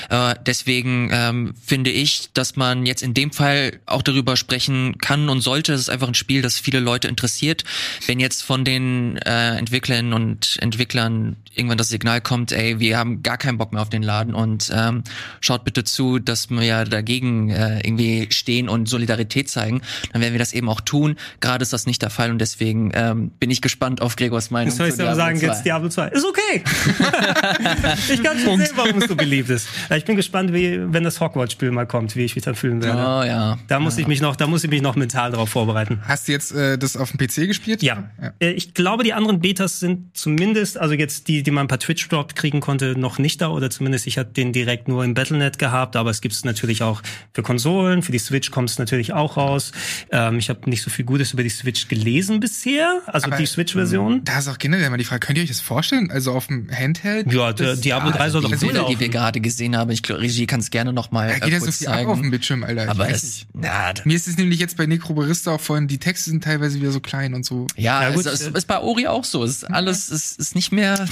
Äh, deswegen ähm, finde ich, dass man jetzt in dem Fall auch darüber sprechen kann und sollte. Es ist einfach ein Spiel, das viele Leute interessiert. Wenn jetzt von den äh, Entwicklern und Entwicklern irgendwann das Signal kommt, ey, wir haben gar keinen Bock mehr auf den Laden und ähm, schaut bitte zu, dass wir dagegen äh, irgendwie stehen und Solidarität zeigen, dann werden wir das eben auch tun. Gerade ist das nicht der Fall und deswegen ähm, bin ich gespannt auf Gregors Meinung. Das soll ich aber sagen, jetzt Diablo 2. Ist okay. ich kann schon sehen, warum es so beliebt ist. Ich bin gespannt, wie, wenn das Hogwarts-Spiel mal kommt, wie ich mich dann fühlen werde. Oh ja. Da muss ja. ich mich noch, da muss ich mich noch mental darauf vorbereiten. Hast du jetzt äh, das auf dem PC gespielt? Ja. ja. Äh, ich glaube, die anderen Betas sind zumindest, also jetzt die, die man per Twitch dort kriegen konnte, noch nicht da oder zumindest ich hatte den direkt nur im Battlenet gehabt, aber es gibt es natürlich auch für Konsolen, für die Switch kommt es natürlich auch raus. Ähm, ich habe nicht so viel Gutes über die Switch gelesen bisher, also aber, die Switch-Version. Da ist auch generell mal die Frage, könnt ihr euch das vorstellen? Also auf dem Handheld? Ja, der Diablo 3 soll doch Die Bilder, die wir gerade gesehen haben, ich glaube, Regie kann es gerne noch mal da geht äh, so viel zeigen. auf dem Bildschirm, Alter. aber es, na, Mir ist es nämlich jetzt bei Necrobarista auch vorhin, die Texte sind teilweise wieder so klein und so. Ja, ja gut, es, es ist bei Ori auch so. Es ist alles, es ist nicht mehr.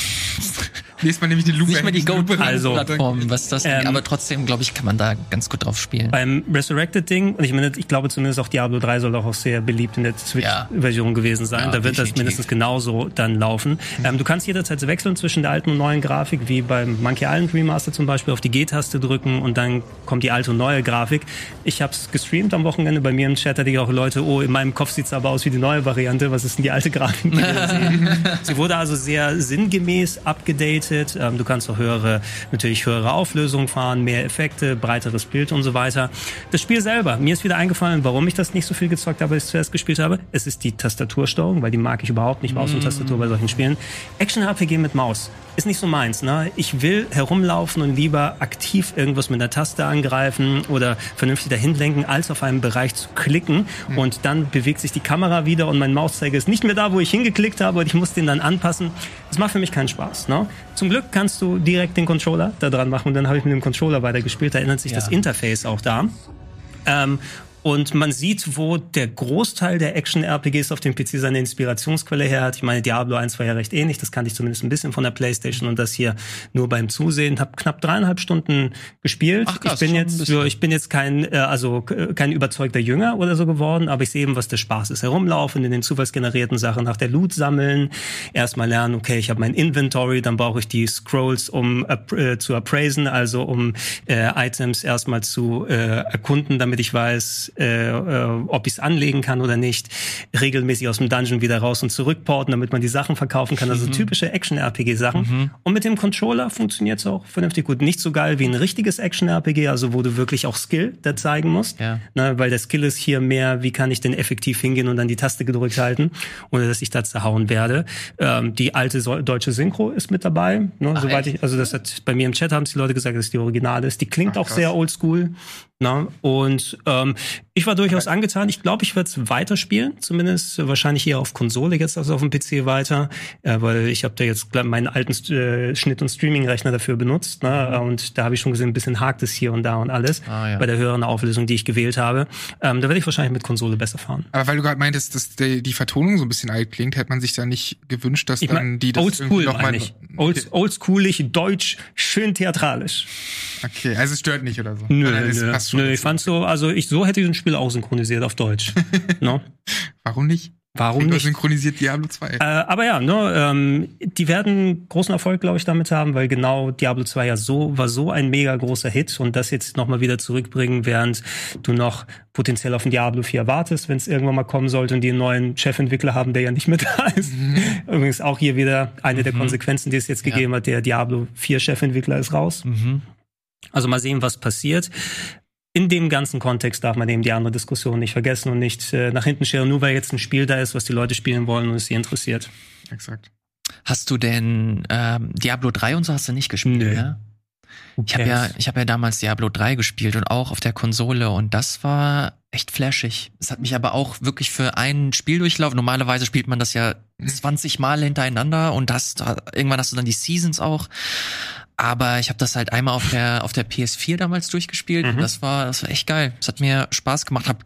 Liest man nämlich die Lupe. Nicht mehr die Go-Plattform, also, was das ähm, aber trotzdem, glaube ich, kann man da ganz gut drauf spielen. Beim Resurrected-Ding, und ich meine, ich glaube zumindest auch Diablo 3 soll auch sehr beliebt in der Switch-Version ja. gewesen sein. Ja, da wird definitiv. das mindestens genauso dann laufen. Mhm. Ähm, du kannst jederzeit wechseln zwischen der alten und neuen Grafik, wie beim Monkey Island Remaster zum Beispiel, auf die G-Taste drücken und dann kommt die alte und neue Grafik. Ich habe es gestreamt am Wochenende. Bei mir im Chat hatte ich auch Leute, oh, in meinem Kopf sieht's aber aus wie die neue Variante. Was ist denn die alte Grafik? Sie wurde also sehr sinngemäß abgedatet. Ähm, du kannst auch höhere, natürlich höhere Auflösung fahren, mehr Effekte, breiteres Bild und so weiter. Das Spiel selber, mir ist wieder eingefallen, warum ich das nicht so viel gezockt habe, als ich zuerst gespielt habe. Es ist die Tastatursteuerung, weil die mag ich überhaupt nicht, Maus und Tastatur bei solchen Spielen. Action-RPG mit Maus ist nicht so meins. Ne? Ich will herumlaufen und lieber aktiv irgendwas mit der Taste angreifen oder vernünftig dahin lenken, als auf einem Bereich zu klicken. Mhm. Und dann bewegt sich die Kamera wieder und mein Mauszeiger ist nicht mehr da, wo ich hingeklickt habe und ich muss den dann anpassen. Das macht für mich keinen Spaß. Ne? Zum Glück kannst du direkt den Controller da dran machen und dann habe ich mit dem Controller weitergespielt. Da ändert sich ja. das Interface auch da. Ähm, und man sieht, wo der Großteil der Action-RPGs auf dem PC seine Inspirationsquelle her hat. Ich meine, Diablo 1 war ja recht ähnlich, das kannte ich zumindest ein bisschen von der Playstation und das hier nur beim Zusehen. Hab knapp dreieinhalb Stunden gespielt. Ach, krass, ich bin jetzt, ich bin jetzt kein, äh, also kein überzeugter Jünger oder so geworden, aber ich sehe eben, was der Spaß ist. Herumlaufen in den zufallsgenerierten Sachen, nach der Loot sammeln, erstmal lernen, okay, ich habe mein Inventory, dann brauche ich die Scrolls, um äh, zu appraisen, also um äh, Items erstmal zu äh, erkunden, damit ich weiß, äh, äh, ob ich es anlegen kann oder nicht, regelmäßig aus dem Dungeon wieder raus und zurückporten, damit man die Sachen verkaufen kann. Also mhm. typische Action-RPG-Sachen. Mhm. Und mit dem Controller funktioniert es auch vernünftig gut. Nicht so geil wie ein richtiges Action-RPG, also wo du wirklich auch Skill da zeigen musst. Ja. Na, weil der Skill ist hier mehr, wie kann ich denn effektiv hingehen und dann die Taste gedrückt halten, ohne dass ich da zerhauen werde. Ähm, die alte so deutsche Synchro ist mit dabei. Ne, Ach, soweit echt? ich, also das hat bei mir im Chat haben die Leute gesagt, dass die Originale ist. Die klingt Ach, auch sehr oldschool. Na, und ähm, ich war durchaus angetan. Ich glaube, ich werde es weiterspielen, zumindest wahrscheinlich eher auf Konsole jetzt als auf dem PC weiter, äh, weil ich habe da jetzt meinen alten äh, Schnitt- und Streaming-Rechner dafür benutzt. Ne? Und da habe ich schon gesehen, ein bisschen hakt es hier und da und alles ah, ja. bei der höheren Auflösung, die ich gewählt habe. Ähm, da werde ich wahrscheinlich mit Konsole besser fahren. Aber weil du gerade meintest, dass die, die Vertonung so ein bisschen alt klingt, hätte man sich da nicht gewünscht, dass ich dann mein, die das oldschool noch mal ich. Old, oldschoolig, deutsch, schön theatralisch. Okay, also es stört nicht oder so. Nö, nö, nö ich fand so, also ich so hätte ich ein Spiel auch synchronisiert auf Deutsch. no? Warum nicht? Warum nicht? synchronisiert Diablo 2. Äh, aber ja, ne, ähm, die werden großen Erfolg, glaube ich, damit haben, weil genau Diablo 2 ja so war so ein mega großer Hit und das jetzt nochmal wieder zurückbringen, während du noch potenziell auf ein Diablo 4 wartest, wenn es irgendwann mal kommen sollte und die einen neuen Chefentwickler haben, der ja nicht mehr da ist. Mhm. Übrigens auch hier wieder eine mhm. der Konsequenzen, die es jetzt ja. gegeben hat, der Diablo 4 Chefentwickler ist raus. Mhm. Also mal sehen, was passiert in dem ganzen Kontext darf man eben die andere Diskussion nicht vergessen und nicht äh, nach hinten scheren, nur weil jetzt ein Spiel da ist, was die Leute spielen wollen und es sie interessiert. Exakt. Hast du denn ähm, Diablo 3 und so hast du nicht gespielt, Nö. ne? Ich habe ja, ich habe ja damals Diablo 3 gespielt und auch auf der Konsole und das war echt flashig. Es hat mich aber auch wirklich für einen Spieldurchlauf. Normalerweise spielt man das ja 20 Mal hintereinander und das irgendwann hast du dann die Seasons auch. Aber ich habe das halt einmal auf der auf der PS4 damals durchgespielt. Mhm. Das war das war echt geil. Es hat mir Spaß gemacht. Hab,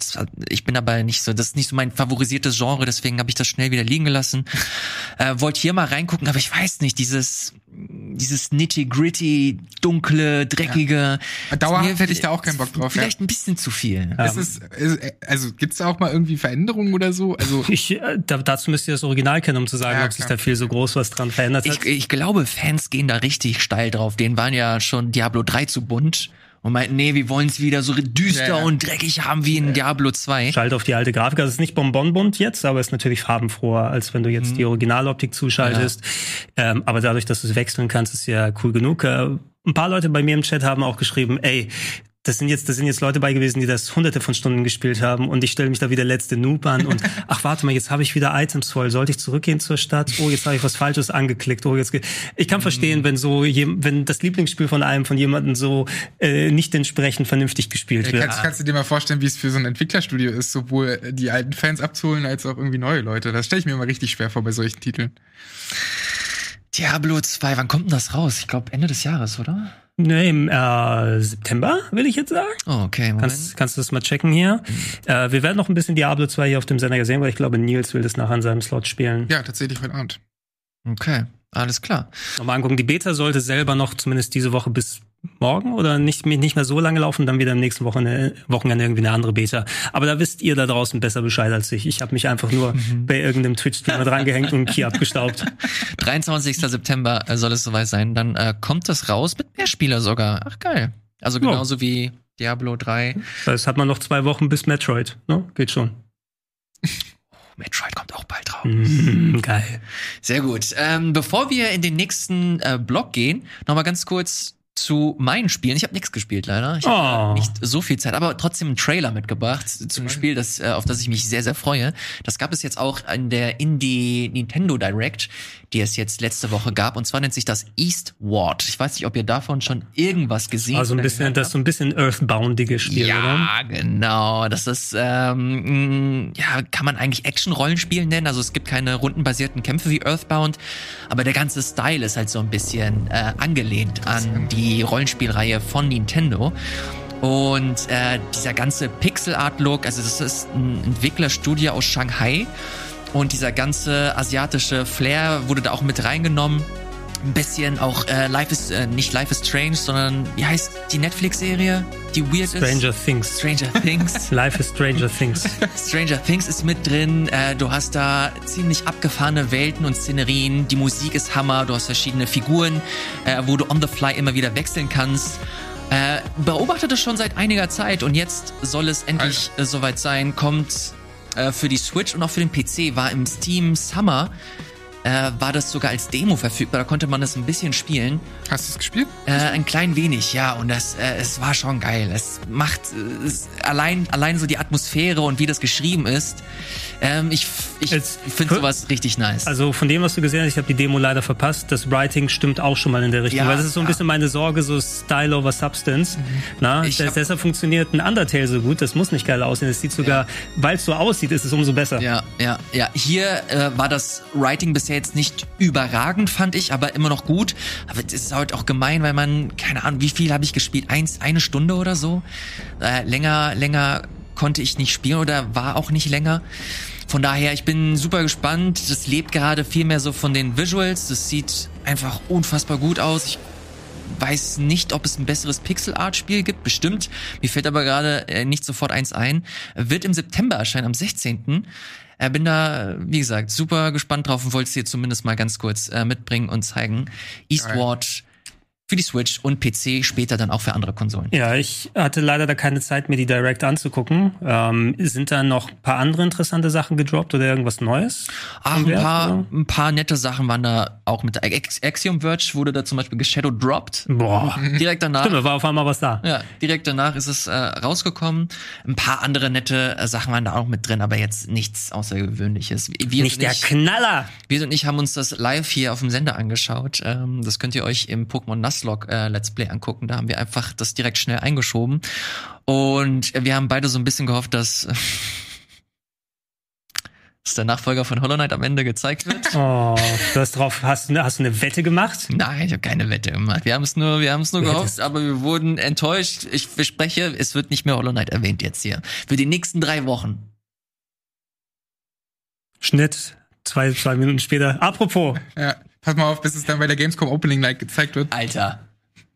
ich bin dabei nicht so, das ist nicht so mein favorisiertes Genre, deswegen habe ich das schnell wieder liegen gelassen. Äh, Wollte hier mal reingucken, aber ich weiß nicht, dieses dieses nitty gritty, dunkle, dreckige. Ja. Dauerhaft hätte ich da auch keinen Bock drauf. Vielleicht ja. ein bisschen zu viel. Ja. Ist, also gibt's da auch mal irgendwie Veränderungen oder so? Also ich, äh, da, dazu müsst ihr das Original kennen, um zu sagen, ob sich da viel so groß was dran verändert hat. Ich, ich glaube, Fans gehen da richtig steil drauf. Denen waren ja schon Diablo 3 zu bunt und meinten, nee, wir wollen es wieder so düster ja, ja. und dreckig haben wie in ja. Diablo 2. Schalt auf die alte Grafik. Also es ist nicht bonbonbunt jetzt, aber es ist natürlich farbenfroher, als wenn du jetzt mhm. die Originaloptik zuschaltest. Ähm, aber dadurch, dass du es wechseln kannst, ist ja cool genug. Äh, ein paar Leute bei mir im Chat haben auch geschrieben, ey, das sind jetzt, das sind jetzt Leute bei gewesen, die das hunderte von Stunden gespielt haben und ich stelle mich da wieder letzte Noob an und ach warte mal, jetzt habe ich wieder Items voll. Sollte ich zurückgehen zur Stadt? Oh, jetzt habe ich was Falsches angeklickt. Oh, jetzt ich kann verstehen, wenn so wenn das Lieblingsspiel von einem von jemandem so äh, nicht entsprechend vernünftig gespielt wird. Kannst, kannst du dir mal vorstellen, wie es für so ein Entwicklerstudio ist, sowohl die alten Fans abzuholen als auch irgendwie neue Leute? Das stelle ich mir immer richtig schwer vor bei solchen Titeln. Diablo 2, wann kommt denn das raus? Ich glaube Ende des Jahres, oder? Ne, im äh, September, will ich jetzt sagen. Oh, okay. Moment. Kannst, kannst du das mal checken hier? Mhm. Äh, wir werden noch ein bisschen Diablo 2 hier auf dem Sender sehen, weil ich glaube, Nils will das nachher in seinem Slot spielen. Ja, tatsächlich heute Abend. Okay, alles klar. Nochmal angucken. Die Beta sollte selber noch zumindest diese Woche bis morgen oder nicht, nicht mehr so lange laufen, dann wieder im nächsten Wochenende, Wochenende irgendwie eine andere Beta. Aber da wisst ihr da draußen besser Bescheid als ich. Ich habe mich einfach nur mhm. bei irgendeinem Twitch-Streamer drangehängt und einen Key abgestaubt. 23. September soll es soweit sein. Dann äh, kommt das raus mit mehr Spieler sogar. Ach geil. Also genauso ja. wie Diablo 3. Das hat man noch zwei Wochen bis Metroid. Ne? Geht schon. Metroid kommt auch bald raus. Mm, geil. Sehr gut. Ähm, bevor wir in den nächsten äh, Block gehen, nochmal ganz kurz zu meinen Spielen. Ich habe nichts gespielt leider. Ich Oh. habe nicht so viel Zeit, aber trotzdem einen Trailer mitgebracht zu einem Spiel, das, äh, auf das ich mich sehr, sehr freue. Das gab es jetzt auch in der Indie Nintendo Direct, die es jetzt letzte Woche gab. Und zwar nennt sich das Eastward. Ich weiß nicht, ob ihr davon schon irgendwas gesehen Also ein bisschen, das habt. ist so ein bisschen Earthboundige Spiel, oder? Ja, genau. Das ist, ähm, ja, kann man eigentlich Action-Rollenspiel nennen. Also es gibt keine rundenbasierten Kämpfe wie Earthbound, aber der ganze Style ist halt so ein bisschen äh, angelehnt an die Rollenspielreihe von Nintendo. Und äh, dieser ganze Pixel-Art-Look, also das ist ein Entwicklerstudio aus Shanghai. Und dieser ganze asiatische Flair wurde da auch mit reingenommen. Ein bisschen auch äh, Life is, äh, nicht Life is Strange, sondern wie heißt die Netflix-Serie, die weird Stranger ist? Things. Stranger Things. Life is Stranger Things. Stranger Things ist mit drin. Äh, du hast da ziemlich abgefahrene Welten und Szenerien. Die Musik ist Hammer. Du hast verschiedene Figuren, äh, wo du on the fly immer wieder wechseln kannst. Äh, beobachte das schon seit einiger Zeit und jetzt soll es endlich äh, soweit sein. Kommt äh, für die Switch und auch für den PC. War im Steam Summer. Äh, war das sogar als Demo verfügbar. Da konnte man das ein bisschen spielen. Hast du es gespielt? Äh, ein klein wenig, ja. Und das, äh, es war schon geil. Es macht äh, es, allein, allein so die Atmosphäre und wie das geschrieben ist. Ähm, ich ich finde sowas richtig nice. Also von dem, was du gesehen hast, ich habe die Demo leider verpasst. Das Writing stimmt auch schon mal in der Richtung. Ja, weil das ist so ein ja. Mhm. bisschen meine Sorge, so Style over Substance. Na, Ich das, deshalb funktioniert ein Undertale so gut. Das muss nicht geil aussehen. Es sieht sogar, weil es so aussieht, ist es umso besser. Ja, ja, ja. Hier äh, war das Writing bisher jetzt nicht überragend, fand ich, aber immer noch gut. Aber es ist halt auch gemein, weil man, keine Ahnung, wie viel habe ich gespielt? Eins, eine Stunde oder so? Äh, länger, länger konnte ich nicht spielen oder war auch nicht länger. Von daher, ich bin super gespannt. Das lebt gerade viel mehr so von den Visuals. Das sieht einfach unfassbar gut aus. Ich weiß nicht, ob es ein besseres Pixel-Art-Spiel gibt, bestimmt. Mir fällt aber gerade äh, nicht sofort eins ein. Wird im September erscheinen, am 16. Äh, bin da, wie gesagt, super gespannt drauf und wollte es dir zumindest mal ganz kurz äh, mitbringen und zeigen. Eastward für die Switch und PC, später dann auch für andere Konsolen. Ja, ich hatte leider da keine Zeit, mir die Direct anzugucken. Ähm, sind da noch ein paar andere interessante Sachen gedroppt oder irgendwas Neues? Ach, ein Wert, paar, oder? ein paar nette Sachen waren da auch mit. Ax Axiom Verge wurde da zum Beispiel geshadow dropped. Boah. Direkt danach. Stimmt, war auf einmal was da. Ja, direkt danach ist es äh, rausgekommen. Ein paar andere nette äh, Sachen waren da auch mit drin, aber jetzt nichts Außergewöhnliches. Wir Nicht der ich, Knaller. wir und ich haben uns das live hier auf dem Sender angeschaut. Ähm, das könnt ihr euch im Pokémon Nuzlocke äh, Let's Play angucken. Da haben wir einfach das direkt schnell eingeschoben. Und wir haben beide so ein bisschen gehofft, dass, dass der Nachfolger von Hollow Knight am Ende gezeigt wird. Oh, du hast drauf, hast, du- hast du eine Wette gemacht? Nein, ich habe keine Wette gemacht. Wir haben es nur, wir haben es nur Du gehofft, hättest- aber wir wurden enttäuscht. Ich verspreche, es wird nicht mehr Hollow Knight erwähnt jetzt hier. Für die nächsten drei Wochen. Schnitt, zwei, zwei Minuten später. Apropos, Ja. Pass mal auf, bis es dann bei der Gamescom Opening Night gezeigt wird. Alter.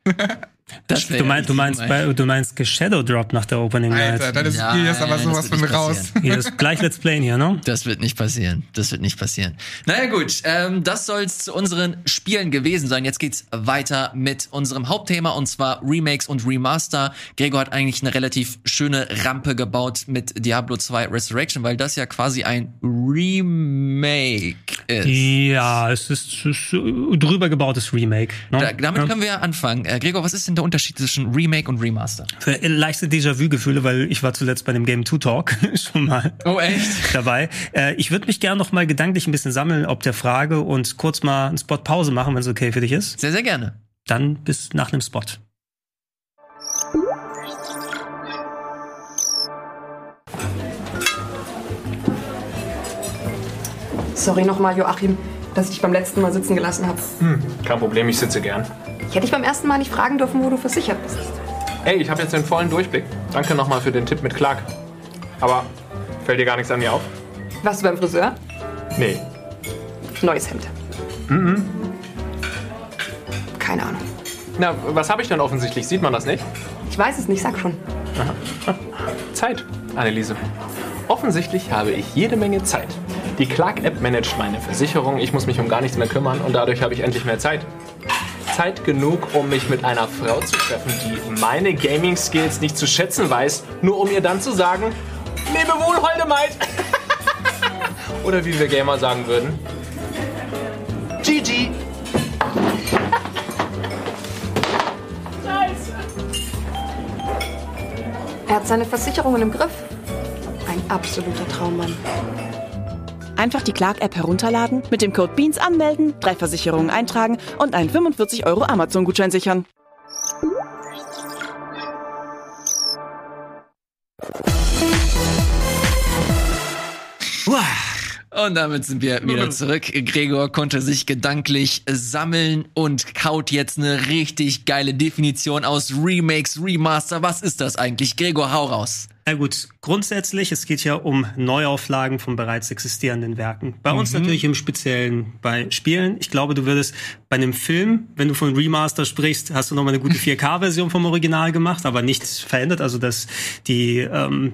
Das du, mein, du meinst, bei, du meinst Shadow Drop nach der Opening Alter, Night. dann ist Spiel jetzt aber Nein, sowas das von raus. Hier ist gleich Let's Playen hier, ne? Das wird nicht passieren. Das wird nicht passieren. Naja gut, ähm, das soll's zu unseren Spielen gewesen sein. Jetzt geht's weiter mit unserem Hauptthema und zwar Remakes und Remaster. Gregor hat eigentlich eine relativ schöne Rampe gebaut mit Diablo 2 Resurrection, weil das ja quasi ein Remake ist. Ja, es ist, es ist äh, drüber gebautes Remake. Ne? Da, damit ja. können wir ja anfangen. Äh, Gregor, was ist denn der Unterschied zwischen Remake und Remaster? Für leichte Déjà-vu-Gefühle, weil ich war zuletzt bei dem Game 2 Talk schon mal Oh, echt? dabei. Äh, ich würde mich gerne noch mal gedanklich ein bisschen sammeln, ob der Frage und kurz mal einen Spot Pause machen, wenn es okay für dich ist. Sehr, sehr gerne. Dann bis nach einem Spot. Sorry nochmal, Joachim, dass ich dich beim letzten Mal sitzen gelassen habe. Kein Problem, ich sitze gern. Ich hätte dich beim ersten Mal nicht fragen dürfen, wo du versichert bist. Ey, ich habe jetzt den vollen Durchblick. Danke nochmal für den Tipp mit Clark. Aber fällt dir gar nichts an mir auf? Warst du beim Friseur? Nee. Neues Hemd. Keine Ahnung. Na, was habe ich denn offensichtlich? Sieht man das nicht? Ich weiß es nicht, sag schon. Zeit, Anneliese. Offensichtlich habe ich jede Menge Zeit. Die Clark-App managt meine Versicherung, ich muss mich um gar nichts mehr kümmern und dadurch habe ich endlich mehr Zeit. Zeit genug, um mich mit einer Frau zu treffen, die meine Gaming-Skills nicht zu schätzen weiß, nur um ihr dann zu sagen, lebe wohl, holde Maid! Oder wie wir Gamer sagen würden, GG. Er hat seine Versicherungen im Griff. Ein absoluter Traummann. Einfach die Clark-App herunterladen, mit dem Code BEANS anmelden, drei Versicherungen eintragen und einen 45 Euro Amazon-Gutschein sichern. Und damit sind wir wieder zurück. Gregor konnte sich gedanklich sammeln und kaut jetzt eine richtig geile Definition aus Remakes, Remaster. Was ist das eigentlich? Gregor, hau raus. Na gut, grundsätzlich, es geht ja um Neuauflagen von bereits existierenden Werken. Bei uns natürlich im Speziellen bei Spielen. Ich glaube, du würdest bei einem Film, wenn du von Remaster sprichst, hast du nochmal eine gute 4K-Version vom Original gemacht, aber nichts verändert. Also, dass die, ähm,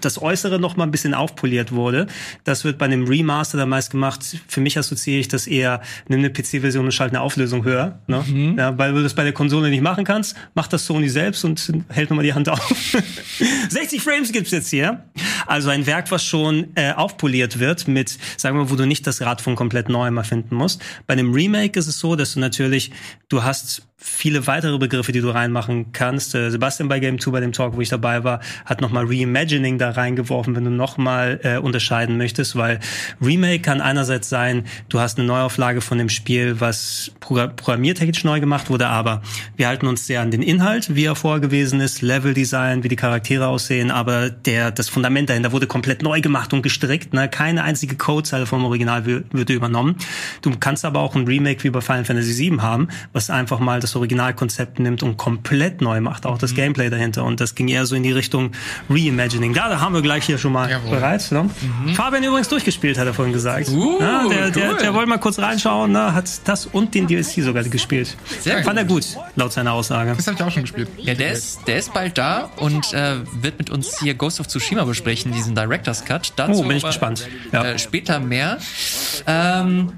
das Äußere nochmal ein bisschen aufpoliert wurde. Das wird bei einem Remaster dann meist gemacht. Für mich assoziiere ich das eher, nimm eine PC-Version und schalte eine Auflösung höher. Ne? Ja, weil du das bei der Konsole nicht machen kannst, macht das Sony selbst und hält nochmal die Hand auf. 60 Frames gibt's jetzt hier. Also ein Werk, was schon äh, aufpoliert wird mit, sagen wir, wo du nicht das Rad von komplett neuem erfinden musst. Bei einem Remake ist es so, dass du natürlich, du hast viele weitere Begriffe, die du reinmachen kannst. Äh, Sebastian bei Game 2, bei dem Talk, wo ich dabei war, hat nochmal Reimagining da reingeworfen, wenn du nochmal äh, unterscheiden möchtest, weil Remake kann einerseits sein, du hast eine Neuauflage von dem Spiel, was programmiertechnisch neu gemacht wurde, aber wir halten uns sehr an den Inhalt, wie er vorher gewesen ist, Leveldesign, wie die Charaktere aussehen, aber der, das Fundament dahinter wurde komplett neu gemacht und gestrickt, ne? keine einzige Codezeile vom Original wird übernommen. Du kannst aber auch ein Remake wie bei Final Fantasy VII haben, was einfach mal das Originalkonzept nimmt und komplett neu macht, auch das Gameplay dahinter. Und das ging eher so in die Richtung Reimagining. Ja, da haben wir gleich hier schon mal Jawohl. bereit. Ne? Fabian übrigens durchgespielt, hat er vorhin gesagt. Uh, ja, der, der, cool. der wollte mal kurz reinschauen, ne? hat das und den DLC sogar gespielt. Sehr Fand er gut, laut seiner Aussage. Das habe ich auch schon gespielt. Ja, der ist, der ist bald da und äh, wird mit uns hier Ghost of Tsushima besprechen, diesen Director's Cut. Dazu Oh, bin ich aber, gespannt. Ja. Äh, später mehr. Ähm,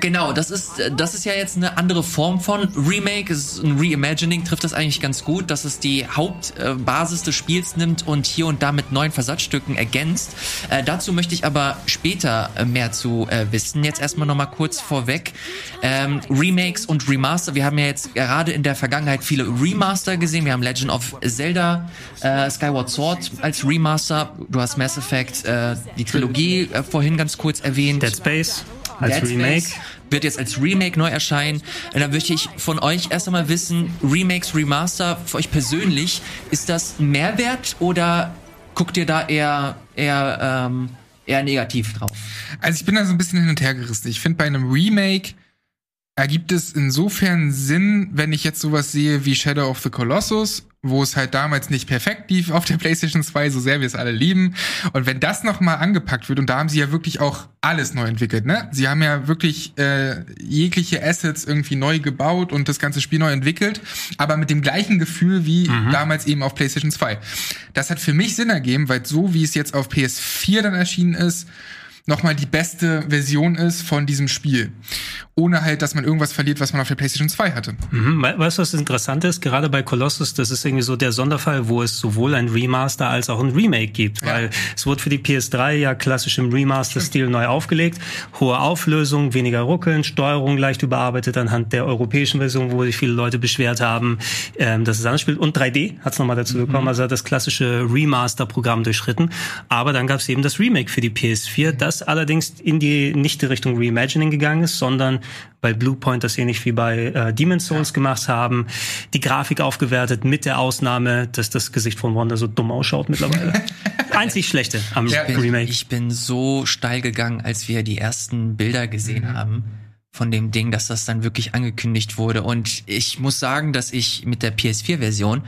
Genau, das ist, das ist ja jetzt eine andere Form von Remake. Es ist ein Reimagining, trifft das eigentlich ganz gut, dass es die Hauptbasis des Spiels nimmt und hier und da mit neuen Versatzstücken ergänzt. Äh, dazu möchte ich aber später äh, mehr zu äh, wissen. Jetzt erstmal nochmal kurz vorweg. Ähm, Remakes und Remaster. Wir haben ja jetzt gerade in der Vergangenheit viele Remaster gesehen. Wir haben Legend of Zelda, äh, Skyward Sword als Remaster. Du hast Mass Effect, äh, die Trilogie äh, vorhin ganz kurz erwähnt. Dead Space als Dead Remake. Wird jetzt als Remake neu erscheinen. Und da möchte ich von euch erst einmal wissen, Remakes, Remaster, für euch persönlich, ist das Mehrwert oder guckt ihr da eher, eher, ähm, eher negativ drauf? Also ich bin da so ein bisschen hin und her gerissen. Ich finde bei einem Remake ergibt es insofern Sinn, wenn ich jetzt sowas sehe wie Shadow of the Colossus, wo es halt damals nicht perfekt lief auf der PlayStation 2, so sehr wir es alle lieben. Und wenn das nochmal angepackt wird, und da haben sie ja wirklich auch alles neu entwickelt, ne? Sie haben ja wirklich äh, jegliche Assets irgendwie neu gebaut und das ganze Spiel neu entwickelt, aber mit dem gleichen Gefühl wie damals eben auf PlayStation 2. Das hat für mich Sinn ergeben, weil so wie es jetzt auf PS4 dann erschienen ist, nochmal die beste Version ist von diesem Spiel. Ohne halt, dass man irgendwas verliert, was man auf der PlayStation 2 hatte. Mhm. We- Weißt du, was interessant ist? Gerade bei Colossus, das ist irgendwie so der Sonderfall, wo es sowohl ein Remaster als auch ein Remake gibt. Ja. Weil es wurde für die PS3 ja klassisch im Remaster-Stil neu aufgelegt. Hohe Auflösung, weniger Ruckeln, Steuerung leicht überarbeitet anhand der europäischen Version, wo sich viele Leute beschwert haben, ähm, dass es anders spielt. Und 3D hat es nochmal dazu bekommen, also hat das klassische Remaster-Programm durchschritten. Aber dann gab es eben das Remake für die PS4, das allerdings in die nicht die Richtung Reimagining gegangen ist, sondern weil Bluepoint das ähnlich wie bei äh, Demon's Souls gemacht haben, die Grafik aufgewertet mit der Ausnahme, dass das Gesicht von Wanda so dumm ausschaut mittlerweile. Einzig Schlechte am Ja, bin, Remake. Ich bin so steil gegangen, als wir die ersten Bilder gesehen haben von dem Ding, dass das dann wirklich angekündigt wurde. Und ich muss sagen, dass ich mit der PS4-Version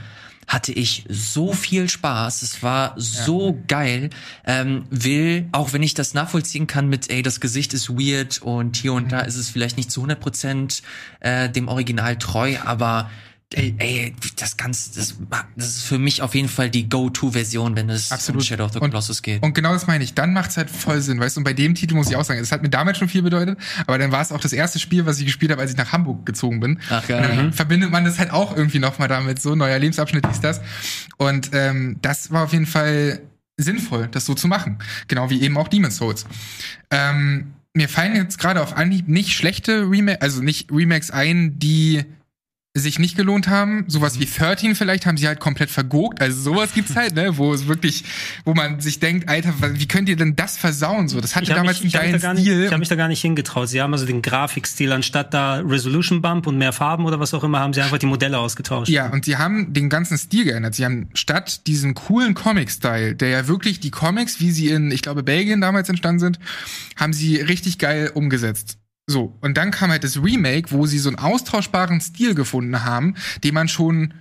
hatte ich so viel Spaß. Es war so geil. Ähm, will, auch wenn ich das nachvollziehen kann mit, ey, das Gesicht ist weird und hier und da ist es vielleicht nicht zu 100 Prozent äh, dem Original treu, aber Ey, ey, das Ganze, das, das ist für mich auf jeden Fall die Go-To-Version, wenn es Absolut. um Shadow of the Und- Colossus geht. Und genau das meine ich. Dann macht's halt voll Sinn, weißt du? Und bei dem Titel muss ich auch sagen, es hat mir damals schon viel bedeutet, aber dann war es auch das erste Spiel, was ich gespielt habe, als ich nach Hamburg gezogen bin. Ach, geil. Und dann verbindet man das halt auch irgendwie nochmal damit, so neuer Lebensabschnitt ist das. Und ähm, das war auf jeden Fall sinnvoll, das so zu machen. Genau wie eben auch Demon's Souls. Ähm, mir fallen jetzt gerade auf Anhieb nicht schlechte Remakes, also nicht Remakes ein, die sich nicht gelohnt haben. Sowas wie 13 vielleicht haben sie halt komplett vergogt. Also sowas gibt's halt, ne, wo es wirklich, wo man sich denkt, Alter, wie könnt ihr denn das versauen? So, das hatte Ich habe damals mich, einen geilen nicht- Stil. ich hab mich da gar nicht hingetraut. Sie haben also den Grafikstil anstatt da Resolution Bump und mehr Farben oder was auch immer, haben sie einfach die Modelle ausgetauscht. Ja, und sie haben den ganzen Stil geändert. Sie haben statt diesen coolen Comic-Style, der ja wirklich die Comics, wie sie in, ich glaube, Belgien damals entstanden sind, haben sie richtig geil umgesetzt. So, und dann kam halt das Remake, wo sie so einen austauschbaren Stil gefunden haben, den man schon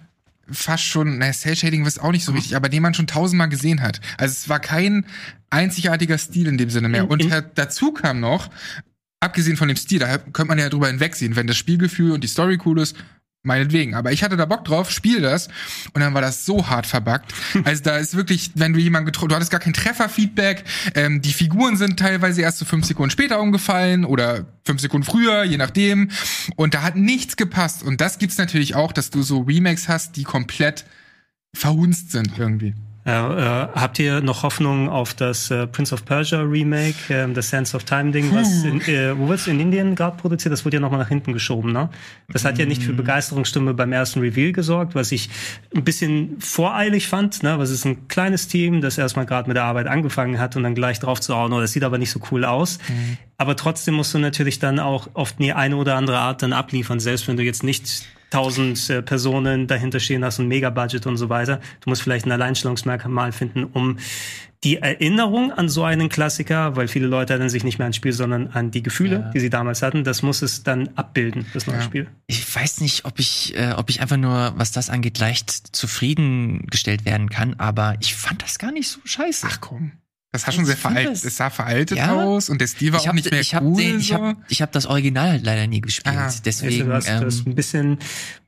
fast schon, naja, Cell Shading ist auch nicht so Mhm. richtig, aber den man schon tausendmal gesehen hat. Also es war kein einzigartiger Stil in dem Sinne mehr. In- Und halt dazu kam noch, abgesehen von dem Stil, da könnte man ja drüber hinwegsehen, wenn das Spielgefühl und die Story cool ist, meinetwegen. Aber ich hatte da Bock drauf, spiel das und dann war das so hart verbuggt. Also da ist wirklich, wenn du jemanden getroffen, du hattest gar kein Trefferfeedback, ähm, die Figuren sind teilweise erst so fünf Sekunden später umgefallen oder fünf Sekunden früher, je nachdem. Und da hat nichts gepasst. Und das gibt's natürlich auch, dass du so Remakes hast, die komplett verhunzt sind irgendwie. Äh, äh, habt ihr noch Hoffnung auf das äh, Prince of Persia Remake, äh, das Sense of Time Ding, was in, äh, wo wird's in Indien gerade produziert? Das wurde ja nochmal nach hinten geschoben, ne? Das hat ja nicht für Begeisterungsstimme beim ersten Reveal gesorgt, was ich ein bisschen voreilig fand, ne? Was ist ein kleines Team, das erstmal gerade mit der Arbeit angefangen hat und dann gleich drauf zu hauen, oh, das sieht aber nicht so cool aus. Aber trotzdem musst du natürlich dann auch oft die eine oder andere Art dann abliefern, selbst wenn du jetzt nicht tausend äh, Personen dahinter stehen hast und Mega-Budget und so weiter. Du musst vielleicht ein Alleinstellungsmerkmal finden, um die Erinnerung an so einen Klassiker, weil viele Leute erinnern sich nicht mehr ans Spiel, sondern an die Gefühle, Ja. die sie damals hatten, das muss es dann abbilden, das neue Ja. Spiel. Ich weiß nicht, ob ich, äh, ob ich einfach nur, was das angeht, leicht zufriedengestellt werden kann, aber ich fand das gar nicht so scheiße. Ach komm. Das sah schon sehr veraltet. das- Es sah veraltet Ja. aus und der Stil war ich auch habe nicht mehr ich hab cool. den, ich so. hab, ich hab das Original halt leider nie gespielt. Ah, Deswegen, Also du hast, du hast ähm, ein bisschen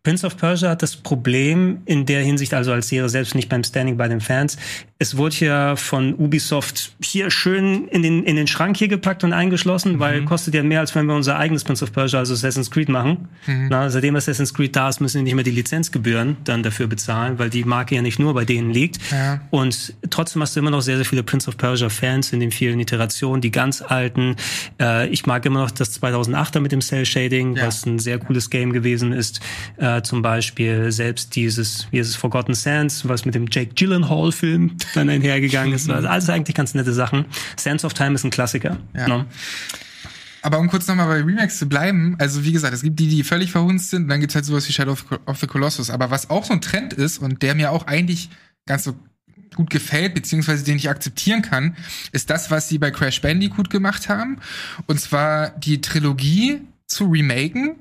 Prince of Persia hat das Problem in der Hinsicht, also als Serie selbst nicht beim Standing bei den Fans. Es wurde ja von Ubisoft hier schön in den, in den Schrank hier gepackt und eingeschlossen, weil kostet ja mehr, als wenn wir unser eigenes Prince of Persia, also Assassin's Creed machen. Na, seitdem Assassin's Creed da ist, müssen wir nicht mehr die Lizenzgebühren dann dafür bezahlen, weil die Marke ja nicht nur bei denen liegt. Ja. Und trotzdem hast du immer noch sehr, sehr viele Prince of Persia Fans in den vielen Iterationen, die ganz alten. Äh, ich mag immer noch das 2008er mit dem Cell Shading, Ja. was ein sehr cooles Game gewesen ist. Äh, zum Beispiel selbst dieses, wie ist es, Forgotten Sands, was mit dem Jake Gyllenhaal Film dann einhergegangen ist. Also alles eigentlich ganz nette Sachen. Sands of Time ist ein Klassiker. Ja. Ne? Aber um kurz nochmal bei Remakes zu bleiben, also wie gesagt, es gibt die, die völlig verhunzt sind, und dann gibt's halt sowas wie Shadow of the Colossus. Aber was auch so ein Trend ist und der mir auch eigentlich ganz so gut gefällt, beziehungsweise den ich akzeptieren kann, ist das, was sie bei Crash Bandicoot gemacht haben. Und zwar die Trilogie zu remaken,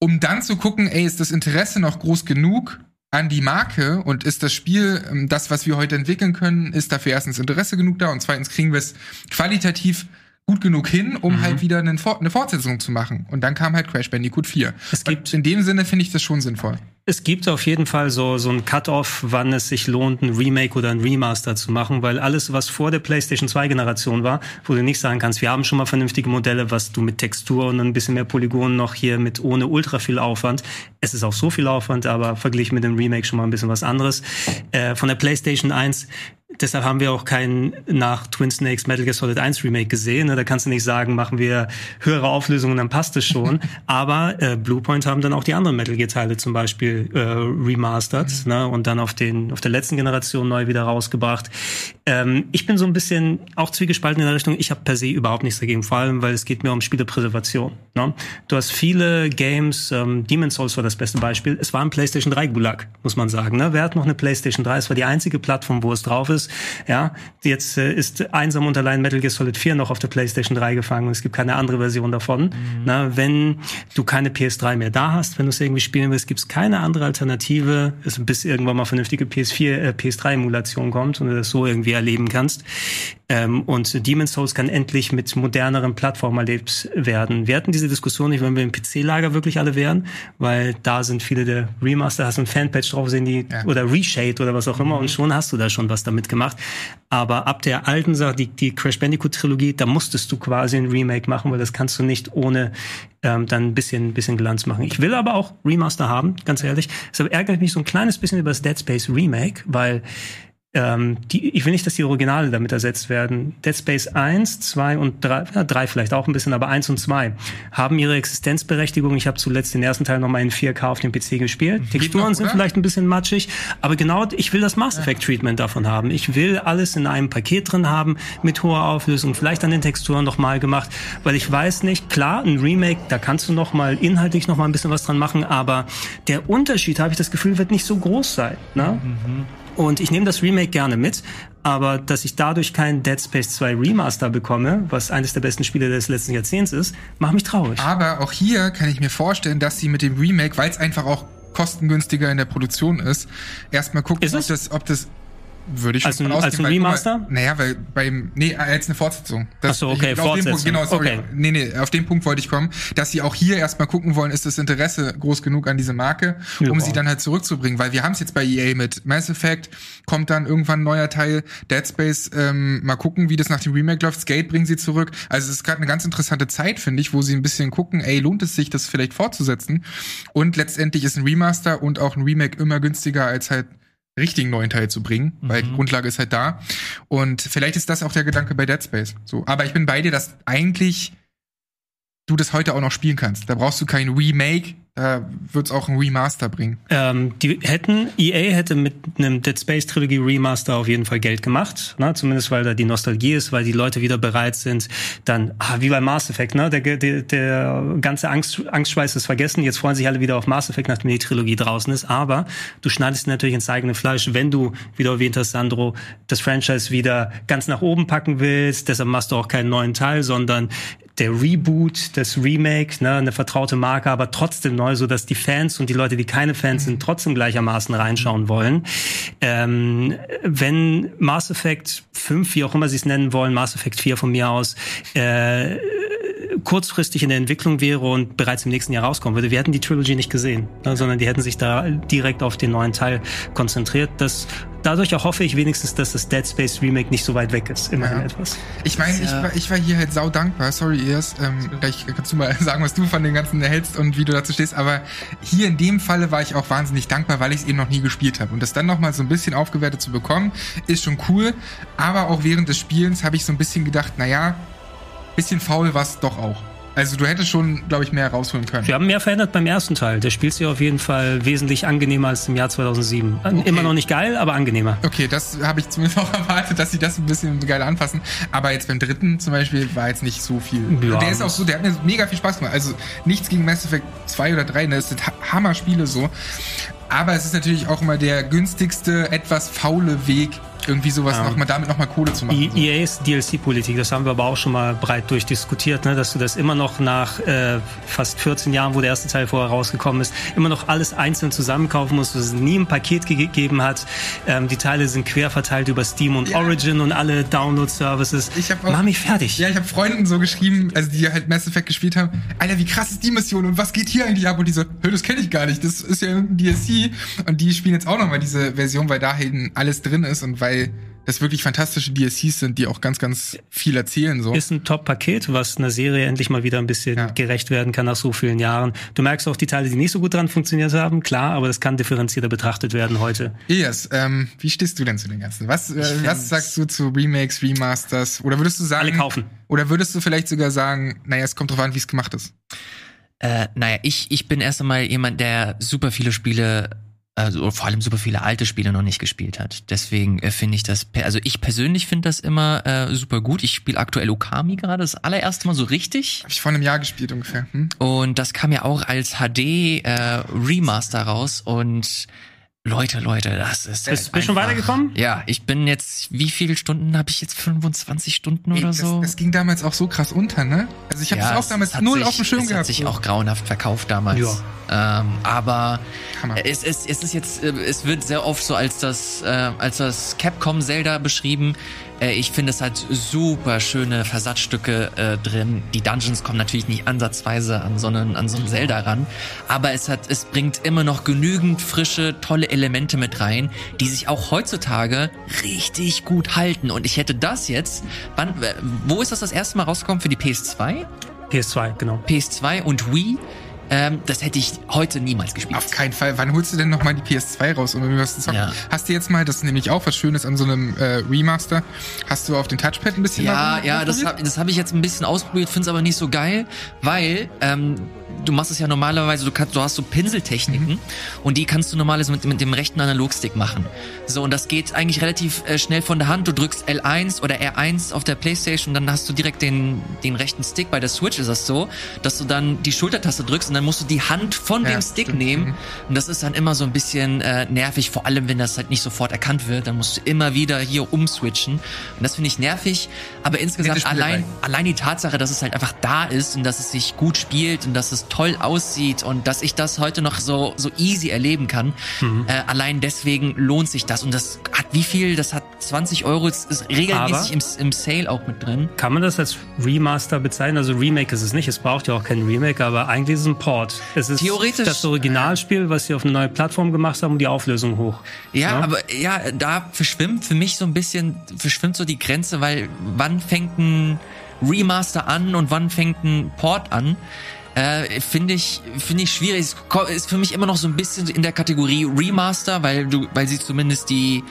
um dann zu gucken, ey, ist das Interesse noch groß genug an die Marke und ist das Spiel, ähm, das, was wir heute entwickeln können, ist dafür erstens Interesse genug da und zweitens kriegen wir es qualitativ gut genug hin, um halt wieder For eine Fortsetzung zu machen. Und dann kam halt Crash Bandicoot 4. Es gibt- und in dem Sinne finde ich das schon sinnvoll. Es gibt auf jeden Fall so, so ein Cut-off, wann es sich lohnt, ein Remake oder ein Remaster zu machen, weil alles, was vor der PlayStation 2 Generation war, wo du nicht sagen kannst, wir haben schon mal vernünftige Modelle, was du mit Textur und ein bisschen mehr Polygonen noch hier mit ohne ultra viel Aufwand. Es ist auch so viel Aufwand, aber verglichen mit dem Remake schon mal ein bisschen was anderes. Äh, von der PlayStation 1 Deshalb haben wir auch kein nach Twin Snakes Metal Gear Solid 1 Remake gesehen. ne? Da kannst du nicht sagen, machen wir höhere Auflösungen, dann passt es schon. Aber äh, Bluepoint haben dann auch die anderen Metal Gear Teile zum Beispiel äh, remastert ne? und dann auf den auf der letzten Generation neu wieder rausgebracht. Ähm, ich bin so ein bisschen auch zwiegespalten in der Richtung. Ich habe per se überhaupt nichts dagegen, vor allem weil es geht mir um Spielepräservation. Ne? Du hast viele Games. Ähm, Demon's Souls war das beste Beispiel. Es war ein PlayStation 3 Gulag, muss man sagen. Ne? Wer hat noch eine PlayStation 3? Es war die einzige Plattform, wo es drauf ist. Ja, jetzt äh, ist einsam und allein Metal Gear Solid 4 noch auf der PlayStation 3 gefangen und es gibt keine andere Version davon. Na, wenn du keine PS3 mehr da hast, wenn du es irgendwie spielen willst, gibt es keine andere Alternative, bis irgendwann mal vernünftige PS4, äh, PS3-Emulation kommt und du das so irgendwie erleben kannst. Ähm, und Demon's Souls kann endlich mit moderneren Plattformen erlebt werden. Wir hatten diese Diskussion nicht, wenn wir im PC-Lager wirklich alle wären, weil da sind viele der Remaster, hast du ein Fanpage drauf, sehen die, Ja. oder Reshade oder was auch immer und schon hast du da schon was damit gemacht. Aber ab der alten Sache, die, die Crash Bandicoot-Trilogie, da musstest du quasi ein Remake machen, weil das kannst du nicht ohne ähm, dann ein bisschen, bisschen Glanz machen. Ich will aber auch Remaster haben, ganz ehrlich. Deshalb ärgert mich so ein kleines bisschen über das Dead Space Remake, weil ähm, die, ich will nicht, dass die Originale damit ersetzt werden. Dead Space 1, 2 und 3, ja, 3 vielleicht auch ein bisschen, aber 1 und 2 haben ihre Existenzberechtigung. Ich habe zuletzt den ersten Teil nochmal in 4K auf dem PC gespielt. Texturen noch, sind vielleicht ein bisschen matschig, aber genau, ich will das Mass Effect Treatment davon haben. Ich will alles in einem Paket drin haben mit hoher Auflösung, vielleicht an den Texturen nochmal gemacht, weil ich weiß nicht, klar, ein Remake, da kannst du nochmal inhaltlich nochmal ein bisschen was dran machen, aber der Unterschied, habe ich das Gefühl, wird nicht so groß sein. Ne? Und ich nehme das Remake gerne mit, aber dass ich dadurch kein Dead Space 2 Remaster bekomme, was eines der besten Spiele des letzten Jahrzehnts ist, macht mich traurig. Aber auch hier kann ich mir vorstellen, dass sie mit dem Remake, weil es einfach auch kostengünstiger in der Produktion ist, erstmal gucken, ob das, ob das würde ich schon Als als ein Remaster? Naja, weil beim, nee, als eine Fortsetzung. Das, Ach so, okay, auf den Punkt, Fortsetzung. genau, sorry. Okay. Nee, nee, auf den Punkt wollte ich kommen, dass sie auch hier erstmal gucken wollen, ist das Interesse groß genug an diese Marke, um Ja. sie dann halt zurückzubringen, weil wir haben es jetzt bei EA mit Mass Effect, kommt dann irgendwann ein neuer Teil, Dead Space, ähm, mal gucken, wie das nach dem Remake läuft, Skate bringen sie zurück. Also es ist gerade eine ganz interessante Zeit, finde ich, wo sie ein bisschen gucken, ey, lohnt es sich, das vielleicht fortzusetzen? Und letztendlich ist ein Remaster und auch ein Remake immer günstiger als halt richtigen neuen Teil zu bringen, weil die Grundlage ist halt da. Und vielleicht ist das auch der Gedanke bei Dead Space. So, aber ich bin bei dir, dass eigentlich du das heute auch noch spielen kannst. Da brauchst du kein Remake, da wird's auch ein Remaster bringen. Ähm, die hätten, EA hätte mit einem Dead Space Trilogy Remaster auf jeden Fall Geld gemacht, ne? zumindest weil da die Nostalgie ist, weil die Leute wieder bereit sind, dann, ah, wie bei Mass Effect, ne? der, der, der ganze Angst, Angstschweiß ist vergessen, jetzt freuen sich alle wieder auf Mass Effect, nachdem die Trilogie draußen ist, aber du schneidest natürlich ins eigene Fleisch, wenn du, wie du erwähnt hast, Sandro, das Franchise wieder ganz nach oben packen willst, deshalb machst du auch keinen neuen Teil, sondern der Reboot, das Remake, ne, eine vertraute Marke, aber trotzdem neu, so dass die Fans und die Leute, die keine Fans sind, trotzdem gleichermaßen reinschauen wollen. Ähm, wenn Mass Effect 5, wie auch immer sie es nennen wollen, Mass Effect 4 von mir aus, äh, kurzfristig in der Entwicklung wäre und bereits im nächsten Jahr rauskommen würde, wir hätten die Trilogy nicht gesehen, ne, sondern die hätten sich da direkt auf den neuen Teil konzentriert. Das, dadurch auch hoffe ich wenigstens, dass das Dead Space Remake nicht so weit weg ist. Immerhin Ja. etwas. Ich meine, ich, war, ich war hier halt sau dankbar. Sorry, Iris. Ähm, gleich kannst du mal sagen, was du von dem Ganzen hältst und wie du dazu stehst. Aber hier in dem Falle war ich auch wahnsinnig dankbar, weil ich es eben noch nie gespielt habe. Und das dann nochmal so ein bisschen aufgewertet zu bekommen, ist schon cool. Aber auch während des Spielens habe ich so ein bisschen gedacht, naja, bisschen faul war es doch auch. Also du hättest schon, glaube ich, mehr rausholen können. Wir haben mehr verändert beim ersten Teil. Der spielt sich auf jeden Fall wesentlich angenehmer als im Jahr 2007. Immer noch nicht geil, aber angenehmer. Okay, das habe ich zumindest auch erwartet, dass sie das ein bisschen geiler anfassen. Aber jetzt beim dritten zum Beispiel war jetzt nicht so viel. Ja. Und der ist auch so, der hat mir mega viel Spaß gemacht. Also nichts gegen Mass Effect 2 oder 3, ne, das sind Ha- Hammer-Spiele so. Aber es ist natürlich auch immer der günstigste, etwas faule Weg, irgendwie sowas noch mal, damit nochmal Kohle zu machen. Die so. EAs DLC-Politik, das haben wir aber auch schon mal breit durchdiskutiert, ne? dass du das immer noch nach äh, fast 14 Jahren, wo der erste Teil vorher rausgekommen ist, immer noch alles einzeln zusammenkaufen musst, dass es nie ein Paket ge gegeben hat. Ähm, die Teile sind quer verteilt über Steam und Ja. Origin und alle Download-Services. Mach mich fertig. Ja, ich habe Freunden so geschrieben, also die halt Mass Effect gespielt haben, Alter, wie krass ist die Mission und was geht hier eigentlich ab? Und die so, das kenne ich gar nicht, das ist ja irgendein DLC. Und die spielen jetzt auch nochmal diese Version, weil da hinten alles drin ist und weil das wirklich fantastische DLCs sind, die auch ganz, ganz viel erzählen. so. Ist ein Top-Paket, was einer Serie endlich mal wieder ein bisschen Ja. gerecht werden kann nach so vielen Jahren. Du merkst auch die Teile, die nicht so gut dran funktioniert haben, klar, aber das kann differenzierter betrachtet werden heute. Elias, ähm, wie stehst du denn zu den ganzen? Was, äh, was sagst du zu Remakes, Remasters? Oder würdest du sagen, Alle kaufen. Oder würdest du vielleicht sogar sagen, naja, es kommt drauf an, wie es gemacht ist? Äh, naja, ich, ich bin erst einmal jemand, der super viele Spiele, also vor allem super viele alte Spiele noch nicht gespielt hat. Deswegen äh, finde ich das, per- also ich persönlich finde das immer äh, super gut. Ich spiele aktuell Okami gerade, das allererste Mal so richtig. Habe ich vor einem Jahr gespielt ungefähr. Hm? Und das kam ja auch als HD äh, Remaster raus und Leute, Leute, das ist Bist- halt bist schon einfach- weitergekommen? Ja, ich bin jetzt, wie viele Stunden habe ich jetzt? 25 Stunden Ey, oder das, so? das ging damals auch so krass unter, ne? Also ich habe Ja, das auch es damals null sich, auf dem Schirm es gehabt. hat sich so. auch grauenhaft verkauft damals. Ähm, aber Hammer. es, es, es ist jetzt, äh, es wird sehr oft so als das, äh, als das Capcom Zelda beschrieben. Äh, ich finde, es hat super schöne Versatzstücke äh, drin. Die Dungeons kommen natürlich nicht ansatzweise an so einen, an so einen Zelda ran. Aber es hat, es bringt immer noch genügend frische, tolle Elemente mit rein, die sich auch heutzutage richtig gut halten. Und ich hätte das jetzt, wann, äh, wo ist das das erste Mal rausgekommen für die PS2? PS2, genau. PS2 und Wii. Ähm, das hätte ich heute niemals gespielt. Auf keinen Fall. Wann holst du denn noch mal die PS2 raus, um irgendwie was zu zocken? Ja. Hast du jetzt mal, das ist nämlich auch was Schönes an so einem äh, Remaster, hast du auf dem Touchpad ein bisschen Ja, ja, das habe das hab ich jetzt ein bisschen ausprobiert, finde es aber nicht so geil, weil ähm, du machst es ja normalerweise, du, kannst, du hast so Pinseltechniken und die kannst du normalerweise mit, mit dem rechten Analogstick machen. So, und das geht eigentlich relativ äh, schnell von der Hand. Du drückst L1 oder R1 auf der Playstation, dann hast du direkt den, den rechten Stick. Bei der Switch ist das so, dass du dann die Schultertaste drückst und dann musst du die Hand von Ja, dem Stick stimmt. nehmen. Mhm. Und das ist dann immer so ein bisschen äh, nervig, vor allem wenn das halt nicht sofort erkannt wird. Dann musst du immer wieder hier umswitchen. Und das finde ich nervig. Aber insgesamt allein, allein die Tatsache, dass es halt einfach da ist und dass es sich gut spielt und dass es toll aussieht und dass ich das heute noch so, so easy erleben kann, Mhm. äh, allein deswegen lohnt sich das. Und das hat wie viel? Das hat 20 Euro, es ist regelmäßig im, im Sale auch mit drin. Kann man das als Remaster bezeichnen? Also Remake ist es nicht. Es braucht ja auch keinen Remake, aber eigentlich ist es ein Port. Es ist Theoretisch- das Originalspiel, was sie auf eine neue Plattform gemacht haben und die Auflösung hoch. Ja, Ja. aber ja, da verschwimmt für mich so ein bisschen, verschwimmt so die Grenze, weil wann fängt ein Remaster an und wann fängt ein Port an? Äh, finde ich, finde ich schwierig. Es ist für mich immer noch so ein bisschen in der Kategorie Remaster, weil du, weil sie zumindest die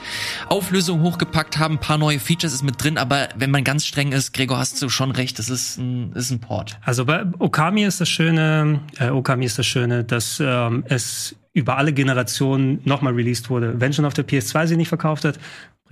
Auflösung hochgepackt haben, ein paar neue Features ist mit drin, aber wenn man ganz streng ist, Gregor, hast du schon recht, das ist ein, ist ein Port. Also bei Okami ist das Schöne, äh, Okami ist das Schöne, dass ähm, es über alle Generationen nochmal released wurde. Wenn schon auf der PS2 sie nicht verkauft hat,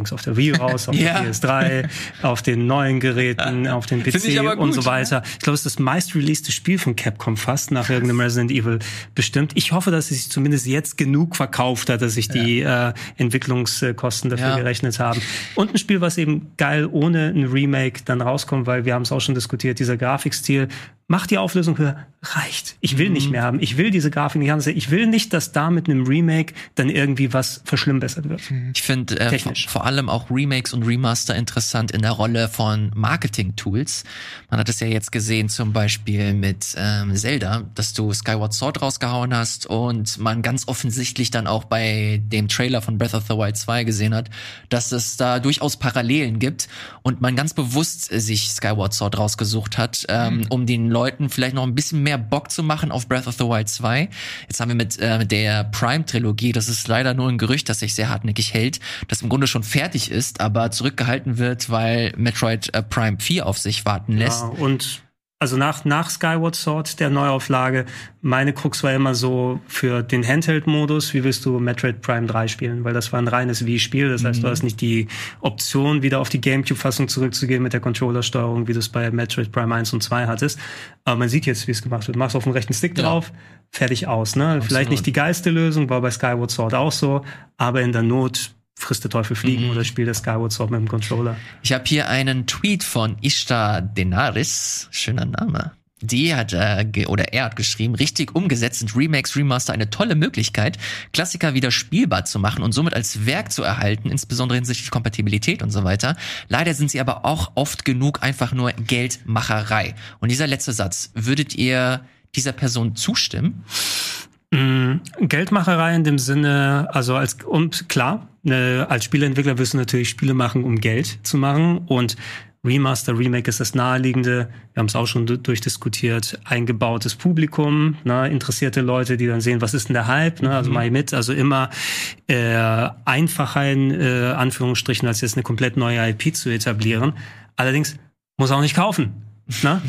bring's auf der Wii raus, auf Ja. der PS3, auf den neuen Geräten, auf den PC aber und gut, so weiter. Ich glaube, es ist das meist Spiel von Capcom fast nach irgendeinem Resident Evil bestimmt. Ich hoffe, dass es sich zumindest jetzt genug verkauft hat, dass sich die äh, Entwicklungskosten dafür Ja. gerechnet haben. Und ein Spiel, was eben geil ohne ein Remake dann rauskommt, weil wir haben es auch schon diskutiert, dieser Grafikstil macht die Auflösung höher, reicht. Ich will Mhm. nicht mehr haben. Ich will diese Grafik nicht haben. Ich will nicht, dass da mit einem Remake dann irgendwie was verschlimmbessert wird. Ich finde äh, vor, allem auch Remakes und Remaster interessant in der Rolle von Marketing-Tools. Man hat es ja jetzt gesehen, zum Beispiel mit ähm, Zelda, dass du Skyward Sword rausgehauen hast und man ganz offensichtlich dann auch bei dem Trailer von Breath of the Wild 2 gesehen hat, dass es da durchaus Parallelen gibt und man ganz bewusst sich Skyward Sword rausgesucht hat, ähm, um den Leuten vielleicht noch ein bisschen mehr Bock zu machen auf Breath of the Wild 2. Jetzt haben wir mit, äh, mit der Prime-Trilogie, das ist leider nur ein Gerücht, das sich sehr hartnäckig hält, das im Grunde schon fertig ist, aber zurückgehalten wird, weil Metroid äh, Prime 4 auf sich warten lässt. Ja, und also nach, nach Skyward Sword, der Neuauflage, meine Krux war immer so für den Handheld-Modus, wie willst du Metroid Prime 3 spielen? Weil das war ein reines Wii-Spiel. Das heißt, du hast nicht die Option, wieder auf die Gamecube-Fassung zurückzugehen mit der Controllersteuerung, wie du es bei Metroid Prime 1 und 2 hattest. Aber man sieht jetzt, wie es gemacht wird. Machst auf den rechten Stick Ja. drauf, fertig aus. Ne? Vielleicht nicht die geilste Lösung, war bei Skyward Sword auch so, aber in der Not frisst der Teufel fliegen oder spielt der Skyward Sword mit dem Controller. Ich habe hier einen Tweet von Ishtar Denaris, schöner Name. Die hat äh, oder er hat geschrieben, richtig umgesetzt sind Remakes, Remaster eine tolle Möglichkeit, Klassiker wieder spielbar zu machen und somit als Werk zu erhalten, insbesondere hinsichtlich Kompatibilität und so weiter. Leider sind sie aber auch oft genug einfach nur Geldmacherei. Und dieser letzte Satz, würdet ihr dieser Person zustimmen? Mm, Geldmacherei in dem Sinne, also als und klar, ne, als Spieleentwickler wirst du natürlich Spiele machen, um Geld zu machen und Remaster, Remake ist das naheliegende. Wir haben es auch schon du- durchdiskutiert. Eingebautes Publikum, ne, interessierte Leute, die dann sehen, was ist denn der Hype, ne, also mach ich mit. Also immer äh, einfacher in äh, Anführungsstrichen, als jetzt eine komplett neue IP zu etablieren. Allerdings muss auch nicht kaufen. Ne?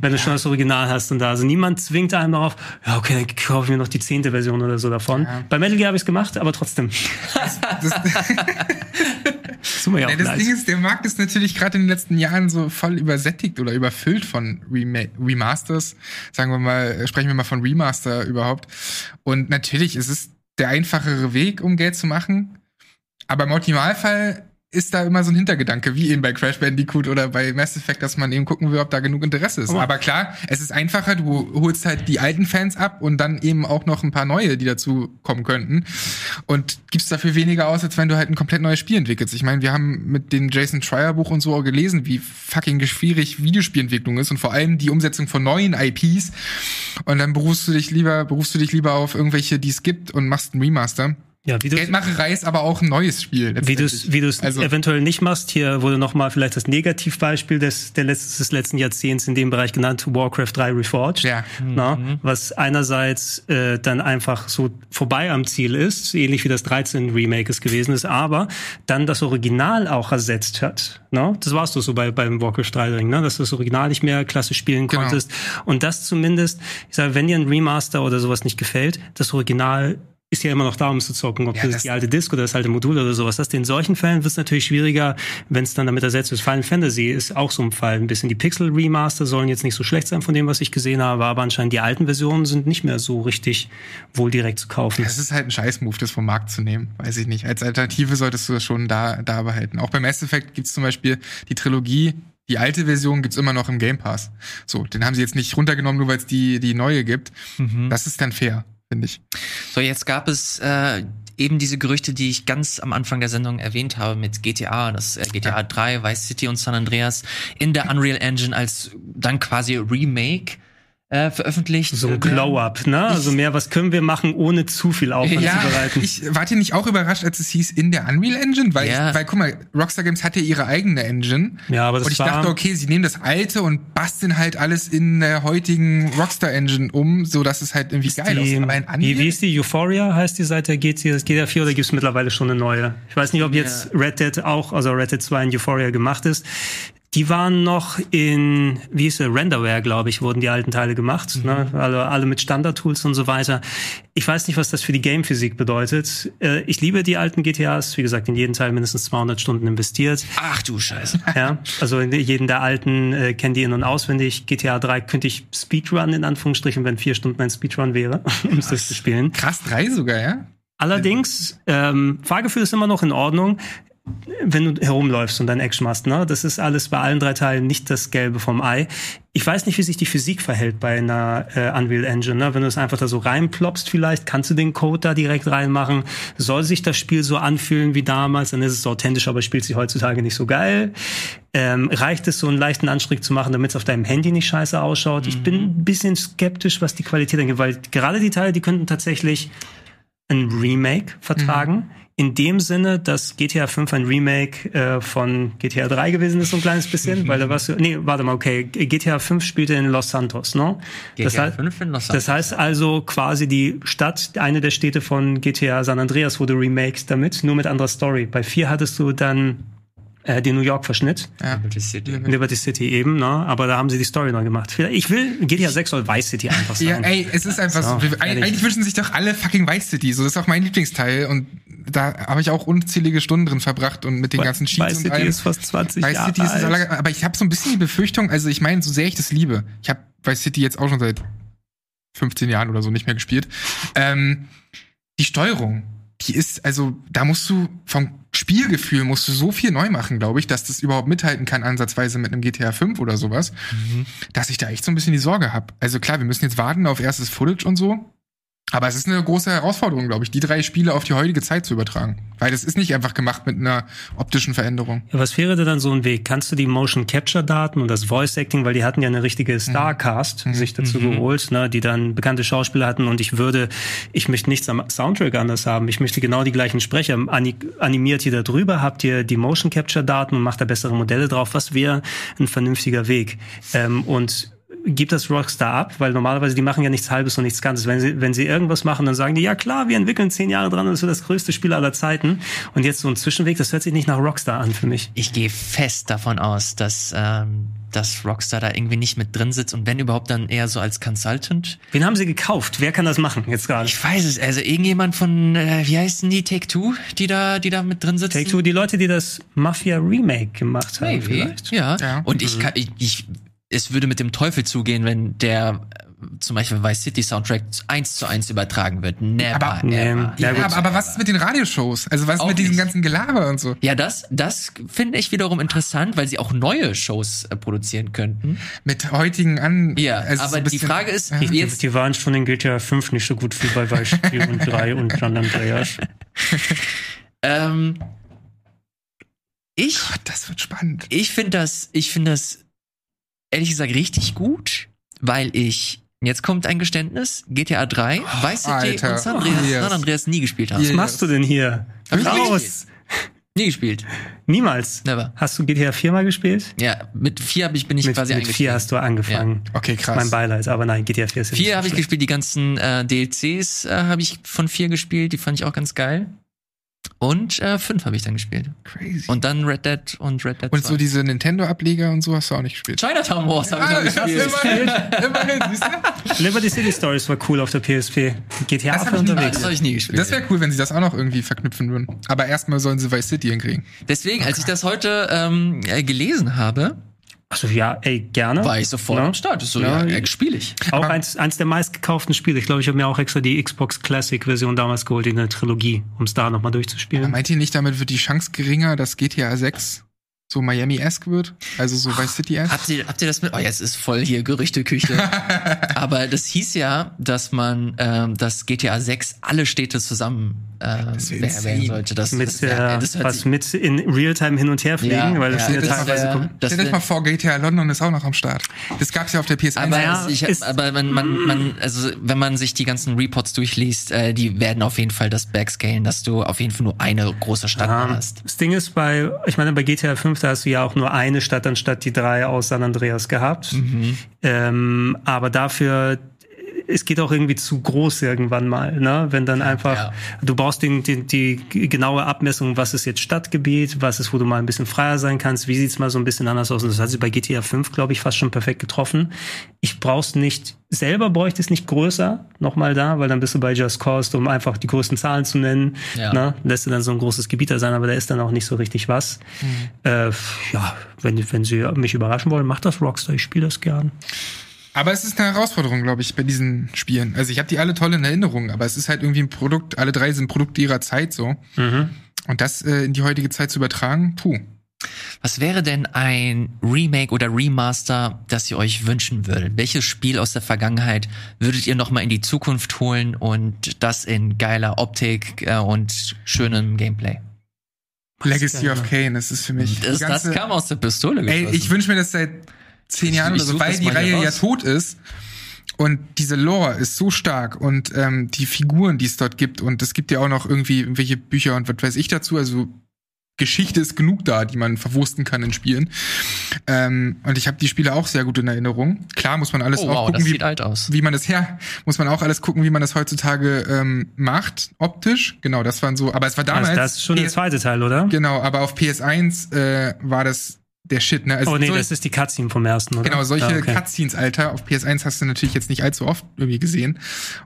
Wenn du schon das Original hast und da. Also niemand zwingt einem darauf, ja, okay, dann kaufe ich mir noch die zehnte Version oder so davon. Bei Metal Gear habe ich es gemacht, aber trotzdem. Das, Das mir ja Ja, das. Ding ist, der Markt ist natürlich gerade in den letzten Jahren so voll übersättigt oder überfüllt von Rema Remasters. Sagen wir mal, äh, sprechen wir mal von Remaster überhaupt. Und natürlich ist es der einfachere Weg, um Geld zu machen. Aber im Optimalfall ist da immer so ein Hintergedanke, wie eben bei Crash Bandicoot oder bei Mass Effect, dass man eben gucken will, ob da genug Interesse ist. Aber- Aber klar, es ist einfacher, du holst halt die alten Fans ab und dann eben auch noch ein paar neue, die dazu kommen könnten. Und gibst dafür weniger aus, als wenn du halt ein komplett neues Spiel entwickelst. Ich meine, wir haben mit dem Jason Schreier Buch und so auch gelesen, wie fucking schwierig Videospielentwicklung ist und vor allem die Umsetzung von neuen IPs. Und dann berufst du dich lieber, berufst du dich lieber auf irgendwelche, die es gibt und machst einen Remaster. Ja, wie du Geldmacherei ist aber auch ein neues Spiel. wie du es wie du's Also- eventuell nicht machst, hier wurde nochmal vielleicht das Negativbeispiel des, der letzten, des letzten Jahrzehnts in dem Bereich genannt, Warcraft 3 Reforged. Ja. Na, was einerseits äh, dann einfach so vorbei am Ziel ist, ähnlich wie das 13 Remake es gewesen ist, aber dann das Original auch ersetzt hat. Na? Das warst du so bei, beim Warcraft 3 Ring, ne? dass du das Original nicht mehr klassisch spielen Genau. konntest. Und das zumindest, ich sage, wenn dir ein Remaster oder sowas nicht gefällt, das Original ist ja immer noch da, um es zu zocken, ob Ja, das, das- die alte Disc oder das alte Modul oder sowas. Das in solchen Fällen wird es natürlich schwieriger, wenn es dann damit ersetzt ist. Final Fantasy ist auch so ein Fall. Ein bisschen die Pixel Remaster sollen jetzt nicht so schlecht sein von dem, was ich gesehen habe, aber anscheinend die alten Versionen sind nicht mehr so richtig wohl direkt zu kaufen. Es ist halt ein Scheißmove, das vom Markt zu nehmen. Weiß ich nicht. Als Alternative solltest du das schon da, da behalten. Auch bei Mass Effect gibt's zum Beispiel die Trilogie. Die alte Version gibt's immer noch im Game Pass. So, den haben sie jetzt nicht runtergenommen, nur weil es die, die neue gibt. Das ist dann fair, finde ich. So, jetzt gab es äh, eben diese Gerüchte, die ich ganz am Anfang der Sendung erwähnt habe mit GTA, das äh, GTA 3, Vice City und San Andreas in der Unreal Engine als dann quasi Remake äh, veröffentlicht. so ein werden. Glow-Up, ne? Also mehr, was können wir machen, ohne zu viel Aufwand Ja, zu bereiten. ich warte nicht auch überrascht, als es hieß in der Unreal Engine, weil, Ja. ich, weil guck mal, Rockstar Games hatte ihre eigene Engine. Ja, aber das und ich war- dachte, okay, sie nehmen das alte und basteln halt alles in der heutigen Rockstar Engine um, so dass es halt irgendwie geil die, aussieht. Aber in wie, Unreal wie ist die? Euphoria heißt die seit der GTA, GTA 4 oder gibt es mittlerweile schon eine neue? Ich weiß nicht, ob jetzt Red Dead auch, also Red Dead 2 in Euphoria gemacht ist. Die waren noch in, wie ist es, Renderware, glaube ich, wurden die alten Teile gemacht. Ne? Alle, alle mit Standard-Tools und so weiter. Ich weiß nicht, was das für die Game-Physik bedeutet. Äh, Ich liebe die alten GTAs. Wie gesagt, in jeden Teil mindestens 200 Stunden investiert. Ach du Scheiße. Ja, also in jeden der alten äh, kennt die in- und auswendig. GTA 3 könnte ich Speedrun in Anführungsstrichen, wenn vier Stunden ein Speedrun wäre, um das zu spielen. Krass, drei sogar, ja? Allerdings, ähm, Fahrgefühl ist immer noch in Ordnung, wenn du herumläufst und dein Action machst. Ne? Das ist alles bei allen drei Teilen nicht das Gelbe vom Ei. Ich weiß nicht, wie sich die Physik verhält bei einer äh, Unreal Engine. Ne? Wenn du es einfach da so reinploppst vielleicht, kannst du den Code da direkt reinmachen. Soll sich das Spiel so anfühlen wie damals, dann ist es authentisch, aber spielt sich heutzutage nicht so geil. Ähm, reicht es, so einen leichten Anstrich zu machen, damit es auf deinem Handy nicht scheiße ausschaut? Ich bin ein bisschen skeptisch, was die Qualität angeht, weil gerade die Teile, die könnten tatsächlich ein Remake vertragen. In dem Sinne, dass GTA 5 ein Remake äh, von GTA 3 gewesen ist, so ein kleines bisschen, weil da warst du, nee, warte mal, okay, GTA 5 spielte in Los Santos, ne? das, GTA heißt, 5 in Los das heißt also quasi die Stadt, eine der Städte von GTA San Andreas wurde remaked damit, nur mit anderer Story. Bei 4 hattest du dann äh, den New York-Verschnitt. Liberty City. Liberty City eben, ne? Aber da haben sie die Story neu gemacht. Ich will, GTA 6 soll Vice City einfach sein. Ja, ey, es ist einfach so. So. Eigentlich wünschen sich doch alle fucking Vice City. So, das ist auch mein Lieblingsteil. Und da habe ich auch unzählige Stunden drin verbracht und mit den ganzen Cheats Vice und City allem. ist fast 20 Vice Jahre City ist alt. aber ich habe so ein bisschen die Befürchtung, also ich meine, so sehr ich das liebe, ich habe Vice City jetzt auch schon seit 15 Jahren oder so nicht mehr gespielt. Ähm, die Steuerung, die ist, also da musst du vom Spielgefühl musst du so viel neu machen, glaube ich, dass das überhaupt mithalten kann, ansatzweise mit einem GTA 5 oder sowas, dass ich da echt so ein bisschen die Sorge habe. Also klar, wir müssen jetzt warten auf erstes Footage und so. Aber es ist eine große Herausforderung, glaube ich, die drei Spiele auf die heutige Zeit zu übertragen. Weil das ist nicht einfach gemacht mit einer optischen Veränderung. Ja, was wäre denn dann so ein Weg? Kannst du die Motion Capture Daten und das Voice Acting, weil die hatten ja eine richtige Starcast sich dazu geholt, ne, die dann bekannte Schauspieler hatten und ich würde, ich möchte nichts am Soundtrack anders haben. Ich möchte genau die gleichen Sprecher. Ani animiert ihr da drüber, habt ihr die Motion Capture Daten und macht da bessere Modelle drauf. Was wäre ein vernünftiger Weg? Ähm, und gibt das Rockstar ab, weil normalerweise die machen ja nichts Halbes und nichts Ganzes. Wenn sie, wenn sie irgendwas machen, dann sagen die, ja klar, wir entwickeln zehn Jahre dran und das wird das größte Spiel aller Zeiten. Und jetzt so ein Zwischenweg, das hört sich nicht nach Rockstar an für mich. Ich gehe fest davon aus, dass, ähm, dass Rockstar da irgendwie nicht mit drin sitzt und wenn überhaupt dann eher so als Consultant. Wen haben sie gekauft? Wer kann das machen jetzt gerade? Ich weiß es, also irgendjemand von, äh, wie heißen die, Take Two, die da, die da mit drin sitzen? Take Two, die Leute, die das Mafia Remake gemacht haben, Maybe. vielleicht. Ja. Ja. Und ich kann, ich, ich, es würde mit dem Teufel zugehen, wenn der äh, zum Beispiel Vice City Soundtrack eins zu eins übertragen wird. Never, Aber- Nee. ever. Ja, aber, aber was ist mit den Radioshows? Also was ist mit diesem nicht. ganzen Gelaber und so? Ja, das, das finde ich wiederum interessant, weil sie auch neue Shows äh, produzieren könnten. Mit heutigen an. Ja, also so aber ein die bisschen- Frage ist, Ja. Die, jetzt, die waren schon in GTA 5 nicht so gut wie bei Vice City und 3 und San Andreas. ähm, ich, Gott, das wird spannend. ich finde das, ich finde das ehrlich gesagt richtig gut, weil ich Jetzt kommt ein Geständnis. GTA 3, Vice City und San Andreas, Oh, yes. San Andreas nie gespielt hast. Was machst du denn hier? Hab Raus! Nie gespielt. Niemals. Never. Hast du GTA 4 mal gespielt? Ja, mit vier hab ich, bin ich Mit, quasi mit 4 eingestiegen. hast du angefangen. Okay, krass. Mein Beileid, aber nein, GTA 4 ist ja Vier nicht habe ich gespielt, die ganzen äh, DLCs äh, habe ich von vier gespielt, die fand ich auch ganz geil. Und äh, fünf habe ich dann gespielt. Crazy. Und dann Red Dead und Red Dead Und 2. so diese Nintendo-Ableger und so hast du auch nicht gespielt. Chinatown Wars habe ich Ah, noch gespielt. immerhin, immerhin, siehst du? Liberty City Stories war cool auf der PSP. GTA Das hab für unterwegs. Das habe ich nie gespielt. Das wäre cool, wenn sie das auch noch irgendwie verknüpfen würden. Aber erstmal sollen sie Vice City hinkriegen. Deswegen, als ich das heute ähm, äh, gelesen habe, Achso, ja, ey, gerne. war ich sofort Ja. am Start. Das ist so, Ja. ja, ja spiele ich. Auch eins, eins der meistgekauften Spiele. Ich glaube, ich habe mir auch extra die Xbox Classic Version damals geholt in der Trilogie, um es da nochmal Aber durchzuspielen. meint ihr nicht, damit wird die Chance geringer, dass GTA 6 so Miami-esque wird? Also so Vice City-esque? Habt ihr, habt ihr das mit? Oh, jetzt ist voll hier Gerüchteküche. Aber das hieß ja, dass man, ähm, dass GTA 6 alle Städte zusammen äh, werden sollte. Das, mit das, wär- der, das was sich- mit in Realtime hin und her fliegen, Ja, weil das ja, sind ja das teilweise wär- kom- das Stell wär- mal vor, GTA London ist auch noch am Start. Das gab's ja auf der PS1. Aber, es- ich, ist- aber man, man, man, also wenn man sich die ganzen Reports durchliest, äh, die werden auf jeden Fall das backscalen, dass du auf jeden Fall nur eine große Stadt Ja, hast. das Ding ist bei, ich meine, bei GTA 5, da hast du ja auch nur eine Stadt anstatt die drei aus San Andreas gehabt. Mhm. Ähm, aber dafür, es geht auch irgendwie zu groß irgendwann mal, ne? Wenn dann einfach, Ja. du brauchst den, den, die genaue Abmessung, was ist jetzt Stadtgebiet, was ist, wo du mal ein bisschen freier sein kannst, wie sieht's mal so ein bisschen anders aus. Und das hat sie bei GTA 5, glaube ich, fast schon perfekt getroffen. Ich brauch's nicht, selber bräuchte es nicht größer, nochmal da, weil dann bist du bei Just Cause, um einfach die größten Zahlen zu nennen. Ja. Ne? Lässt du dann so ein großes Gebiet da sein, aber da ist dann auch nicht so richtig was. Äh, ja, wenn, wenn sie mich überraschen wollen, macht das Rockstar, ich spiele das gern. Aber es ist eine Herausforderung, glaube ich, bei diesen Spielen. Also ich habe die alle toll in Erinnerung, aber es ist halt irgendwie ein Produkt, alle drei sind Produkte ihrer Zeit so. Und das äh, in die heutige Zeit zu übertragen, puh. Was wäre denn ein Remake oder Remaster, das ihr euch wünschen würdet? Welches Spiel aus der Vergangenheit würdet ihr nochmal in die Zukunft holen und das in geiler Optik äh, und schönem Gameplay? Legacy of Kane, das ist für mich. Das, die das ganze- kam aus der Pistole Ey, geschossen. ich wünsche mir das seit zehn Jahren oder so, weil die Reihe ja raus. tot ist. Und diese Lore ist so stark und ähm, die Figuren, die es dort gibt. Und es gibt ja auch noch irgendwie irgendwelche Bücher und was weiß ich dazu. Also Geschichte ist genug da, die man verwursten kann in Spielen. Ähm, und ich habe die Spiele auch sehr gut in Erinnerung. Klar muss man alles oh auch wow, gucken, wie, sieht alt aus. wie man das her, muss man auch alles gucken, wie man das heutzutage ähm, macht, optisch. Genau, das waren so, aber es war damals. Also das ist schon der zweite Teil, oder? Genau, aber auf PS1 äh, war das der Shit, ne? Also Oh nee, so- das ist die Cutscene vom ersten, oder? Genau, solche Ja, okay. Cutscenes, Alter, auf PS1 hast du natürlich jetzt nicht allzu oft irgendwie gesehen.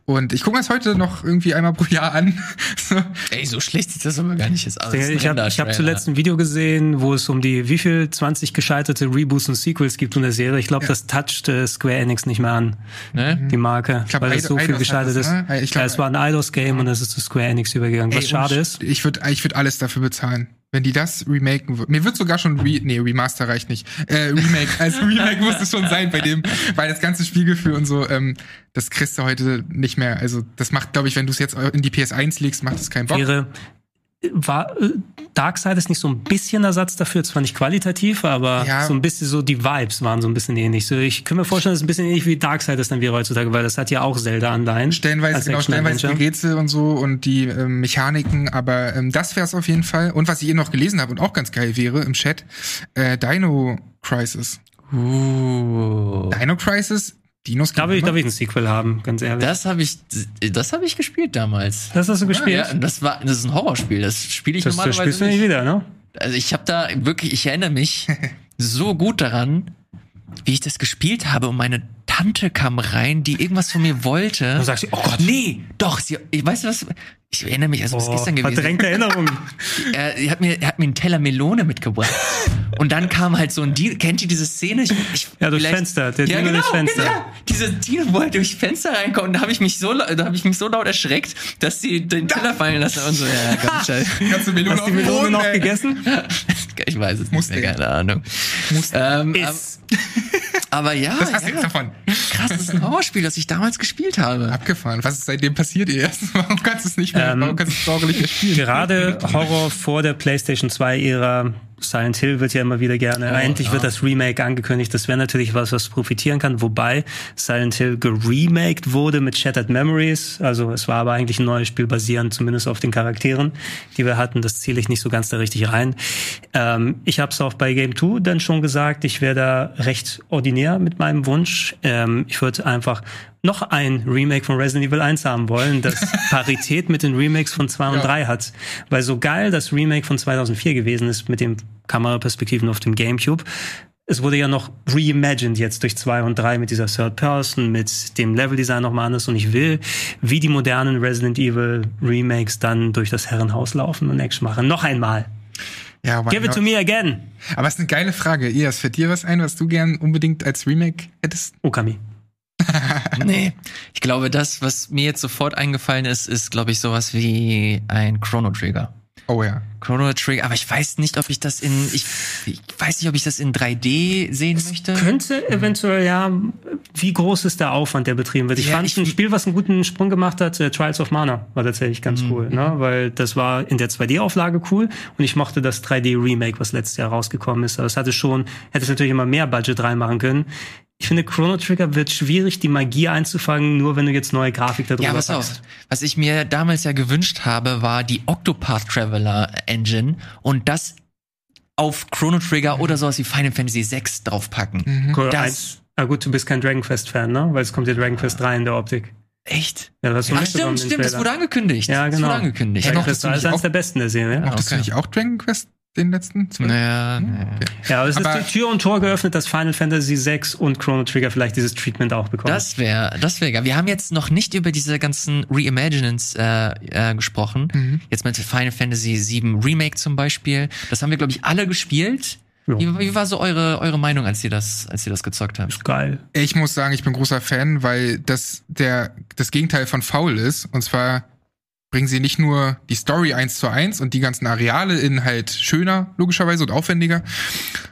Und ich gucke mir das heute noch irgendwie einmal pro Jahr an. so. Ey, so schlecht sieht das aber gar nicht aus. Ist ein Ich habe ich hab zuletzt ein Video gesehen, wo es um die wie viel 20 gescheiterte Reboots und Sequels gibt in der Serie. Ich glaube, das toucht äh, Square Enix nicht mehr an, Ne? die Marke, glaub, weil es so viel Eidos gescheitert das, ist. ne? Ich glaub, ja, es war ein Eidos-Game und es ist zu Square Enix übergegangen, was Ey, schade ist. Ich würde ich würd alles dafür bezahlen. Wenn die das remaken würden. Mir wird sogar schon Re nee, Remaster reicht nicht. Äh, Remake. Also Remake muss es schon sein bei dem, weil das ganze Spielgefühl und so, ähm, das kriegst du heute nicht mehr. Also das macht, glaube ich, wenn du es jetzt in die PS1 legst, macht es keinen Bock. Wäre war äh, Darkseid ist nicht so ein bisschen Ersatz dafür, zwar nicht qualitativ, aber Ja. so ein bisschen so die Vibes waren so ein bisschen ähnlich. So ich kann mir vorstellen, das ist ein bisschen ähnlich wie Darkseid ist dann wäre heutzutage, weil das hat ja auch Zelda Anleihen. Stellenweise, genau, stellenweise die. Rätsel und so und die ähm, Mechaniken, aber ähm, das wäre es auf jeden Fall. Und was ich eben noch gelesen habe und auch ganz geil wäre im Chat, äh, Dino Crisis. Uh, Dino Crisis, Dinos Da will ich, da will ich ein Sequel haben, ganz ehrlich. das habe ich, das habe ich gespielt damals. Das hast du gespielt? Ja, das war, das ist ein Horrorspiel. Das spiele ich das, das normalerweise spielst du nicht nicht. wieder, ne? Also ich habe da wirklich, ich erinnere mich so gut daran, wie ich das gespielt habe und meine Tante kam rein, die irgendwas von mir wollte. Dann sagst du, oh Gott. Nee, doch, sie, ich weiß was, ich erinnere mich, also was Oh, gestern gewesen. verdrängte Erinnerungen. Er, er, hat mir, er hat mir einen Teller Melone mitgebracht. Und dann kam halt so ein Dino. Kennt ihr diese Szene? Ich, ich, Ja, durchs Fenster, der ja, Dino genau, durchs Fenster. Genau. Diese Dino, wo er durchs Fenster reinkommt. Und da habe ich mich so, da habe ich mich so laut erschreckt, dass sie den Teller fallen lassen und so. Ja, ganz scheiße. Kannst du Melone Hast du die Melone Boden, noch ey. gegessen? Ich weiß es Muss nicht mehr, keine Ahnung. Ähm, Ist. Was aber ja, hast du ja. davon? Krass, das ist ein Horrorspiel, das ich damals gespielt habe. Abgefahren. Was ist seitdem passiert erst? Warum kannst du es nicht mehr, Ähm, warum kannst du es mehr spielen? Gerade Horror vor der PlayStation 2-Ära Silent Hill wird ja immer wieder gerne. Oh, Endlich ja. wird das Remake angekündigt. Das wäre natürlich was, was profitieren kann. Wobei Silent Hill geremaked wurde mit Shattered Memories. Also es war aber eigentlich ein neues Spiel basierend zumindest auf den Charakteren, die wir hatten. Das ziele ich nicht so ganz da richtig rein. Ähm, ich habe es auch bei Game 2 dann schon gesagt. Ich wäre da recht ordinär mit meinem Wunsch. Ähm, ich würde einfach noch ein Remake von Resident Evil 1 haben wollen, das Parität mit den Remakes von 2 und Ja. 3 hat. Weil so geil das Remake von 2004 gewesen ist mit den Kameraperspektiven auf dem Gamecube, es wurde ja noch reimagined jetzt durch 2 und 3 mit dieser Third Person, mit dem Leveldesign nochmal anders und ich will, wie die modernen Resident Evil Remakes dann durch das Herrenhaus laufen und Action machen. Noch einmal. Ja, Give it to me again. Aber es ist eine geile Frage. Ias, fällt dir was ein, was du gern unbedingt als Remake hättest? Okami. Nee. Ich glaube, das, was mir jetzt sofort eingefallen ist, ist, glaube ich, sowas wie ein Chrono Trigger. Oh ja. Chrono Trigger, aber ich weiß nicht, ob ich das in, ich, ich weiß nicht, ob ich das in 3D sehen möchte. Könnte eventuell, ja, wie groß ist der Aufwand, der betrieben wird? Ich Ja, fand ich- ein Spiel, was einen guten Sprung gemacht hat, äh, Trials of Mana, war tatsächlich ganz Mhm. cool, ne? weil das war in der 2D-Auflage cool und ich mochte das 3D-Remake, was letztes Jahr rausgekommen ist. Aber es hatte schon, hätte es natürlich immer mehr Budget reinmachen können. Ich finde, Chrono Trigger wird schwierig, die Magie einzufangen, nur wenn du jetzt neue Grafik darüber Ja, pass auf. packst. Was ich mir damals ja gewünscht habe, war die Octopath Traveler Engine und das auf Chrono Trigger oder sowas wie Final Fantasy VI draufpacken. Cool, Das- eins. Ah gut, du bist kein Dragon Quest-Fan, ne? Weil es kommt ja Dragon Quest 3 in der Optik. Echt? Ja, das Ach stimmt, stimmt, das wurde angekündigt. Ja, Das genau. wurde angekündigt. Dragon noch Quest dazu 3 ist eines auch- der besten der Serie. Ja? Mochtest okay. du nicht auch Dragon Quest, den letzten? Naja, naja. Ja, aber es Aber- ist die Tür und Tor geöffnet, dass Final Fantasy 6 und Chrono Trigger vielleicht dieses Treatment auch bekommen. Das wäre, das wäre geil. Wir haben jetzt noch nicht über diese ganzen Reimaginings äh, äh, gesprochen. Mhm. Jetzt mit Final Fantasy VII Remake zum Beispiel. Das haben wir, glaube ich, alle gespielt. Ja. Wie, wie war so eure, eure Meinung, als ihr das, als ihr das gezockt habt? ist geil. Ich muss sagen, ich bin großer Fan, weil das der das Gegenteil von faul ist. Und zwar bringen sie nicht nur die Story eins zu eins und die ganzen Areale in halt schöner, logischerweise, und aufwendiger,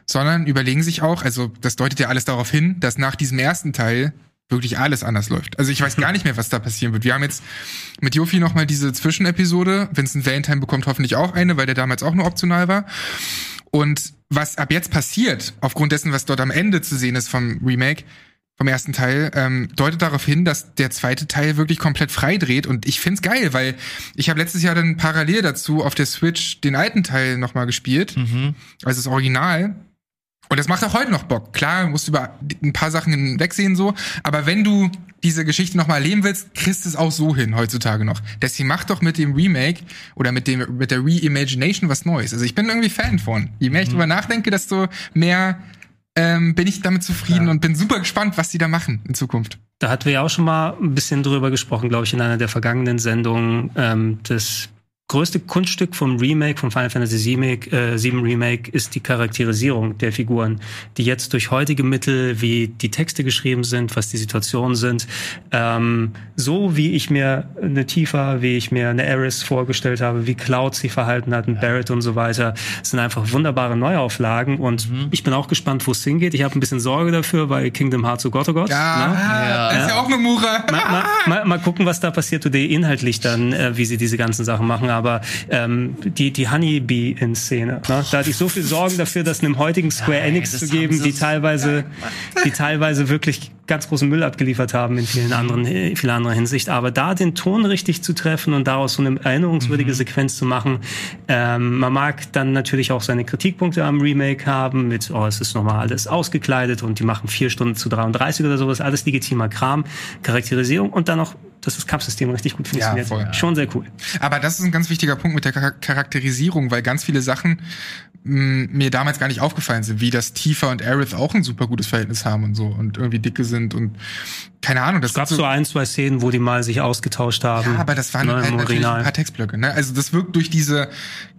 sondern überlegen sich auch, also das deutet ja alles darauf hin, dass nach diesem ersten Teil wirklich alles anders läuft. Also ich weiß gar nicht mehr, was da passieren wird. Wir haben jetzt mit Jofi noch mal diese Zwischenepisode. Vincent Valentine bekommt hoffentlich auch eine, weil der damals auch nur optional war. Und was ab jetzt passiert, aufgrund dessen, was dort am Ende zu sehen ist vom Remake, vom ersten Teil, ähm, deutet darauf hin, dass der zweite Teil wirklich komplett frei dreht. Und ich find's geil, weil ich habe letztes Jahr dann parallel dazu auf der Switch den alten Teil nochmal gespielt, also das Original. Und das macht auch heute noch Bock. Klar, musst du über ein paar Sachen hinwegsehen so, aber wenn du diese Geschichte noch mal erleben willst, kriegst du es auch so hin heutzutage noch. Deswegen mach doch mit dem Remake oder mit dem mit der Reimagination was Neues. Also ich bin irgendwie Fan von. Je mehr ich drüber nachdenke, desto mehr ähm, bin ich damit zufrieden und bin super gespannt, was die da machen in Zukunft. Da hatten wir ja auch schon mal ein bisschen drüber gesprochen, glaube ich, in einer der vergangenen Sendungen. Ähm, das größte Kunststück vom Remake, vom Final Fantasy VII, äh, 7 Remake, ist die Charakterisierung der Figuren, die jetzt durch heutige Mittel, wie die Texte geschrieben sind, was die Situationen sind, ähm, so wie ich mir eine Tifa, wie ich mir eine Eris vorgestellt habe, wie Cloud sich verhalten hat, ein Barrett und so weiter, sind einfach wunderbare Neuauflagen und ich bin auch gespannt, wo es hingeht. Ich habe ein bisschen Sorge dafür, weil Kingdom Hearts, oh Gott, oh Gott. Ja, ne? Ja. das ist ja auch eine Mura. mal, mal, mal, mal gucken, was da passiert inhaltlich dann, äh, wie sie diese ganzen Sachen machen. Aber ähm, die, die Honeybee in Szene, ne? da hatte ich so viel Sorgen dafür, das einem heutigen Square Nein, Enix zu geben, die teilweise, die teilweise wirklich ganz großen Müll abgeliefert haben in vielen anderen, in vieler anderer Hinsicht. Aber da den Ton richtig zu treffen und daraus so eine erinnerungswürdige Sequenz zu machen, ähm, man mag dann natürlich auch seine Kritikpunkte am Remake haben mit, oh, es ist nochmal alles ausgekleidet und die machen vier Stunden zu 33 oder sowas, alles legitimer Kram, Charakterisierung und dann noch, dass das Kampfsystem richtig gut funktioniert. voll. Schon sehr cool. Aber das ist ein ganz wichtiger Punkt mit der Char- Charakterisierung, weil ganz viele Sachen mir damals gar nicht aufgefallen sind, wie dass Tifa und Aerith auch ein super gutes Verhältnis haben und so und irgendwie dicke sind und keine Ahnung. Das Es gab sind so ein, zwei Szenen, wo die mal sich ausgetauscht haben. ja, aber das waren ne, halt natürlich ein paar Textblöcke. Ne? Also das wirkt durch diese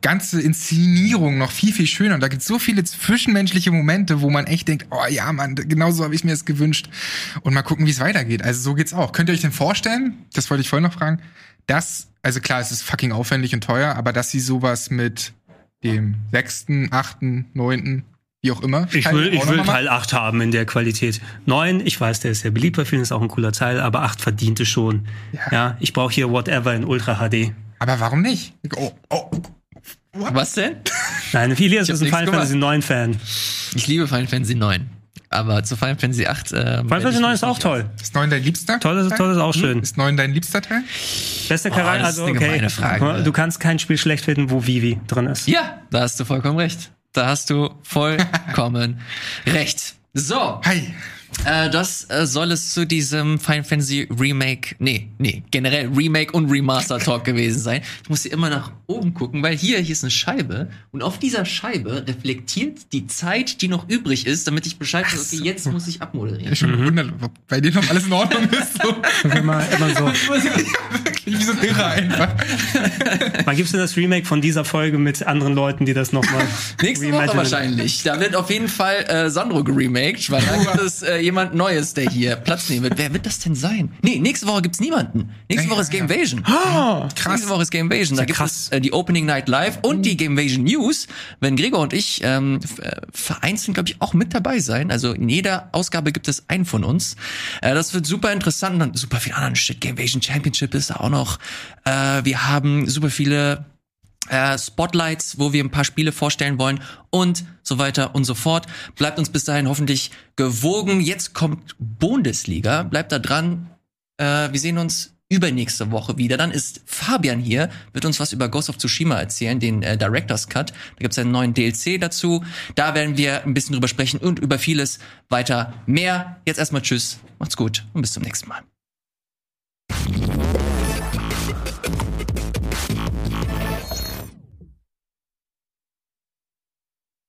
ganze Inszenierung noch viel, viel schöner. Und da gibt es so viele zwischenmenschliche Momente, wo man echt denkt, oh ja, Mann, genauso habe ich mir das gewünscht. Und mal gucken, wie es weitergeht. Also so geht's auch. Könnt ihr euch denn vorstellen, das wollte ich vorhin noch fragen, dass, also klar, es ist fucking aufwendig und teuer, aber dass sie sowas mit dem sechsten, achten, neunten, wie auch immer. Ich will, ich will? Teil 8 haben in der Qualität. 9, ich weiß, der ist sehr beliebt bei vielen, ist auch ein cooler Teil, aber 8 verdiente schon. Ja. Ja, ich brauche hier Whatever in Ultra HD. Aber warum nicht? Oh, oh, Was denn? Nein, Elias ist ein Final Fantasy 9 Fan. Ich liebe Final Fantasy 9. Aber zu Final Fantasy 8. Ähm, Final Fantasy 9 ist auch toll. Ist 9 dein liebster? Toll ist, Teil? toll ist auch schön. Ist 9 dein liebster Teil? Bester Charakter, das ist also eine okay. Frage. Du kannst kein Spiel schlecht finden, wo Vivi drin ist. Ja, da hast du vollkommen recht. Da hast du vollkommen recht. So, Hi. Äh, das äh, soll es zu diesem Final Fantasy Remake, nee, nee, generell Remake und Remaster Talk gewesen sein. Ich muss hier immer nach oben gucken, weil hier, hier ist eine Scheibe und auf dieser Scheibe reflektiert die Zeit, die noch übrig ist, damit ich Bescheid weiß, okay, jetzt muss ich abmoderieren. Ich bin gewundert, ob bei dir noch alles in Ordnung ist. So. Immer, immer so. Wirklich wie so ein Irrer einfach. Wann gibt's denn das Remake von dieser Folge mit anderen Leuten, die das nochmal Nächste Woche wahrscheinlich. Da wird auf jeden Fall äh, Sandro geremaked, weil da gibt es äh, jemand Neues, der hier Platz nehmen wird. Wer wird das denn sein? Nee, nächste Woche gibt's niemanden. Nächste Woche ist Game Invasion. krass. Nächste Woche ist Game Invasion. Da ja gibt krass. es äh, die Opening Night Live und die Game Invasion News. Wenn Gregor und ich ähm, äh, vereinzelt, glaube ich, auch mit dabei sein. Also in jeder Ausgabe gibt es einen von uns. Äh, das wird super interessant und super viel anderen Shit. Game Invasion Championship ist da auch noch. Äh, wir haben super viele äh, Spotlights, wo wir ein paar Spiele vorstellen wollen und so weiter und so fort. Bleibt uns bis dahin hoffentlich gewogen. Jetzt kommt Bundesliga. Bleibt da dran. Äh, wir sehen uns übernächste Woche wieder. Dann ist Fabian hier, wird uns was über Ghost of Tsushima erzählen, den äh, Director's Cut. Da gibt's einen neuen DLC dazu. Da werden wir ein bisschen drüber sprechen und über vieles weiter mehr. Jetzt erstmal Tschüss, macht's gut und bis zum nächsten Mal.